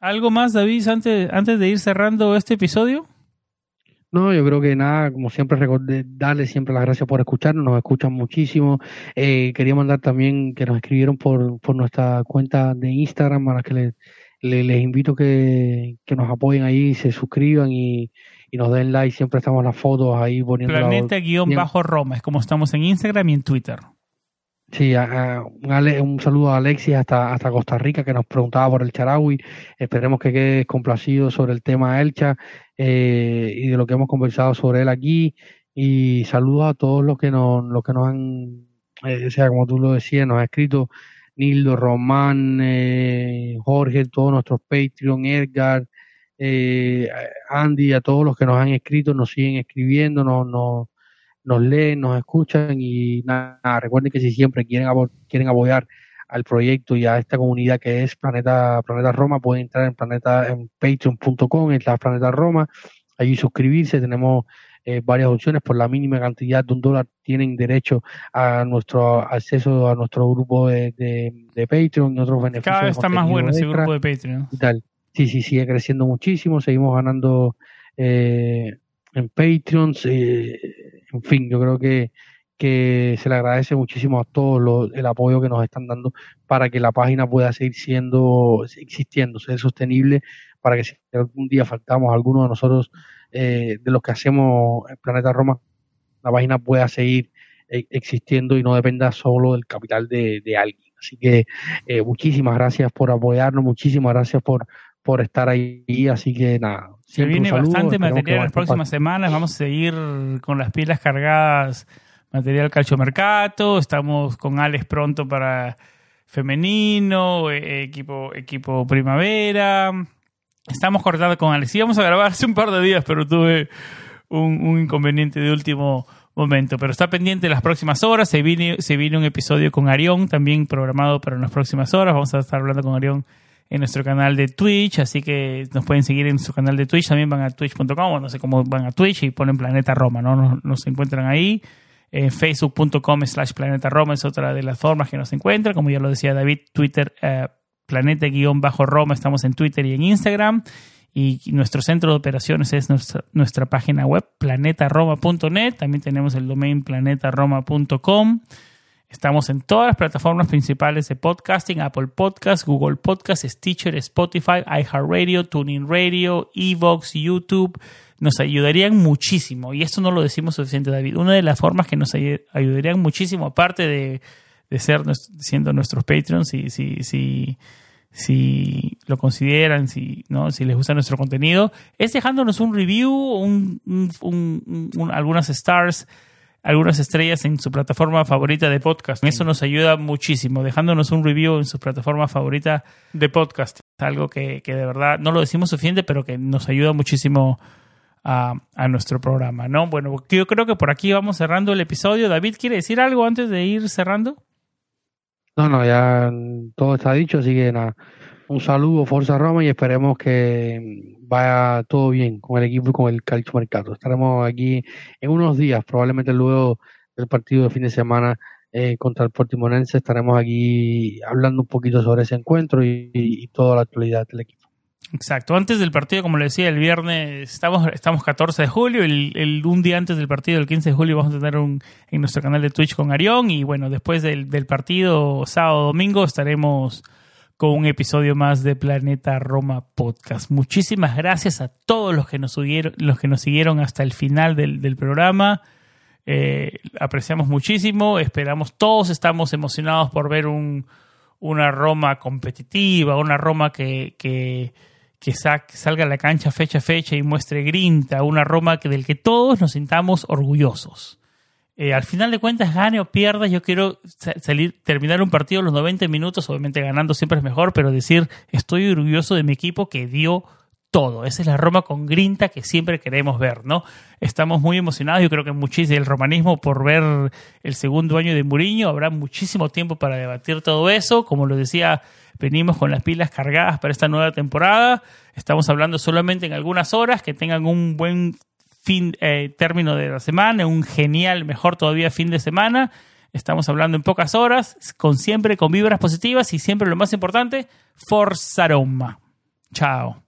¿Algo más, David, antes, antes de ir cerrando este episodio? No, yo creo que nada, como siempre, recordé, darle siempre las gracias por escucharnos, nos escuchan muchísimo. Eh, quería mandar también que nos escribieron por, por nuestra cuenta de Instagram, a las que les, le- les invito que, que nos apoyen ahí, se suscriban y, y nos den like. Siempre estamos las fotos ahí poniendo la- Planeta-Roma, es como estamos en Instagram y en Twitter. Sí, a- un, Ale- un saludo a Alexis hasta, hasta Costa Rica que nos preguntaba por el Charaui. Esperemos que quede complacido sobre el tema Elcha eh, y de lo que hemos conversado sobre él aquí. Y saludos a todos los que nos, los que nos han, eh, o sea, como tú lo decías, nos ha escrito Nildo, Román, eh, Jorge, todos nuestros Patreon, Edgar, eh, Andy, a todos los que nos han escrito, nos siguen escribiendo, nos, nos, nos leen, nos escuchan y nada, recuerden que si siempre quieren, quieren apoyar al proyecto y a esta comunidad que es Planeta, Planeta Roma, pueden entrar en planeta en patreon.com, en la Planeta Roma, allí suscribirse, tenemos eh, varias opciones, por la mínima cantidad de un dólar tienen derecho a nuestro acceso a nuestro grupo de, de, de Patreon y otros beneficios. Cada vez está más bueno ese grupo de Patreon. y tal. Sí, sí, sigue creciendo muchísimo, seguimos ganando eh, en Patreons, eh, en fin, yo creo que, que se le agradece muchísimo a todos los, el apoyo que nos están dando para que la página pueda seguir siendo, existiendo, ser sostenible, para que si algún día faltamos alguno de nosotros, eh, de los que hacemos en Planeta Roma, la página pueda seguir eh, existiendo y no dependa solo del capital de, de alguien. Así que eh, muchísimas gracias por apoyarnos, muchísimas gracias por, por estar ahí. Así que nada. Se viene saludo, bastante material en las próximas semanas. Vamos a seguir con las pilas cargadas. Material Calcio Mercato. Estamos con Alex pronto para femenino, eh, equipo, equipo primavera. Estamos cortando con Alex. Íbamos a grabar hace un par de días, pero tuve un, un inconveniente de último momento. Pero está pendiente las próximas horas. Se viene, se viene un episodio con Arión, también programado para las próximas horas. Vamos a estar hablando con Arión en nuestro canal de Twitch, así que nos pueden seguir en su canal de Twitch, también van a twitch.com, no sé cómo van a Twitch y ponen Planeta Roma, ¿no? Nos, nos encuentran ahí. En facebook.com slash Planeta Roma es otra de las formas que nos encuentran, como ya lo decía David, Twitter, eh, Planeta-Roma, estamos en Twitter y en Instagram. Y nuestro centro de operaciones es nuestra, nuestra página web, planetaroma.net. También tenemos el domain planetaroma.com. Estamos en todas las plataformas principales de podcasting, Apple Podcasts, Google Podcasts, Stitcher, Spotify, iHeartRadio, TuneIn Radio, Evox, YouTube. Nos ayudarían muchísimo, y esto no lo decimos suficiente, David. Una de las formas que nos ay- ayudarían muchísimo, aparte de, de ser siendo nuestros Patreons, si, si, si, si lo consideran, si, ¿no? si les gusta nuestro contenido, es dejándonos un review, un- un- un- algunas stars algunas estrellas en su plataforma favorita de podcast. Eso nos ayuda muchísimo, dejándonos un review en su plataforma favorita de podcast. Algo que, que de verdad no lo decimos suficiente, pero que nos ayuda muchísimo a, a nuestro programa, ¿no? Bueno, yo creo que por aquí vamos cerrando el episodio. David, ¿quiere decir algo antes de ir cerrando? No, no, ya todo está dicho, así que un saludo, Forza Roma, y esperemos que vaya todo bien con el equipo y con el Calcio Mercato. Estaremos aquí en unos días, probablemente luego del partido de fin de semana eh, contra el Portimonense, estaremos aquí hablando un poquito sobre ese encuentro y toda la actualidad del equipo. Exacto. Antes del partido, como le decía, el viernes estamos, estamos 14 de julio. El, el- un día antes del partido, el 15 de julio, vamos a tener un en nuestro canal de Twitch con Arión. Y bueno, después del, del partido, sábado, domingo, estaremos con un episodio más de Planeta Roma Podcast. Muchísimas gracias a todos los que nos siguieron, los que nos siguieron hasta el final del, programa. Eh, apreciamos muchísimo. Esperamos, todos estamos emocionados por ver un, una Roma competitiva, una Roma que, que, que sa- salga a la cancha fecha a fecha y muestre grinta, una Roma que, del que todos nos sintamos orgullosos. Eh, al final de cuentas, gane o pierda, yo quiero sa- salir, terminar un partido a los 90 minutos, obviamente ganando siempre es mejor, pero decir, estoy orgulloso de mi equipo que dio todo. Esa es la Roma con grinta que siempre queremos ver, ¿no? Estamos muy emocionados, yo creo que muchísimo el romanismo por ver el segundo año de Mourinho, habrá muchísimo tiempo para debatir todo eso, como lo decía, venimos con las pilas cargadas para esta nueva temporada, estamos hablando solamente en algunas horas, que tengan un buen fin, eh, término de la semana, un genial, mejor todavía fin de semana. Estamos hablando en pocas horas, con siempre con vibras positivas y siempre lo más importante, Forza Roma. Chao.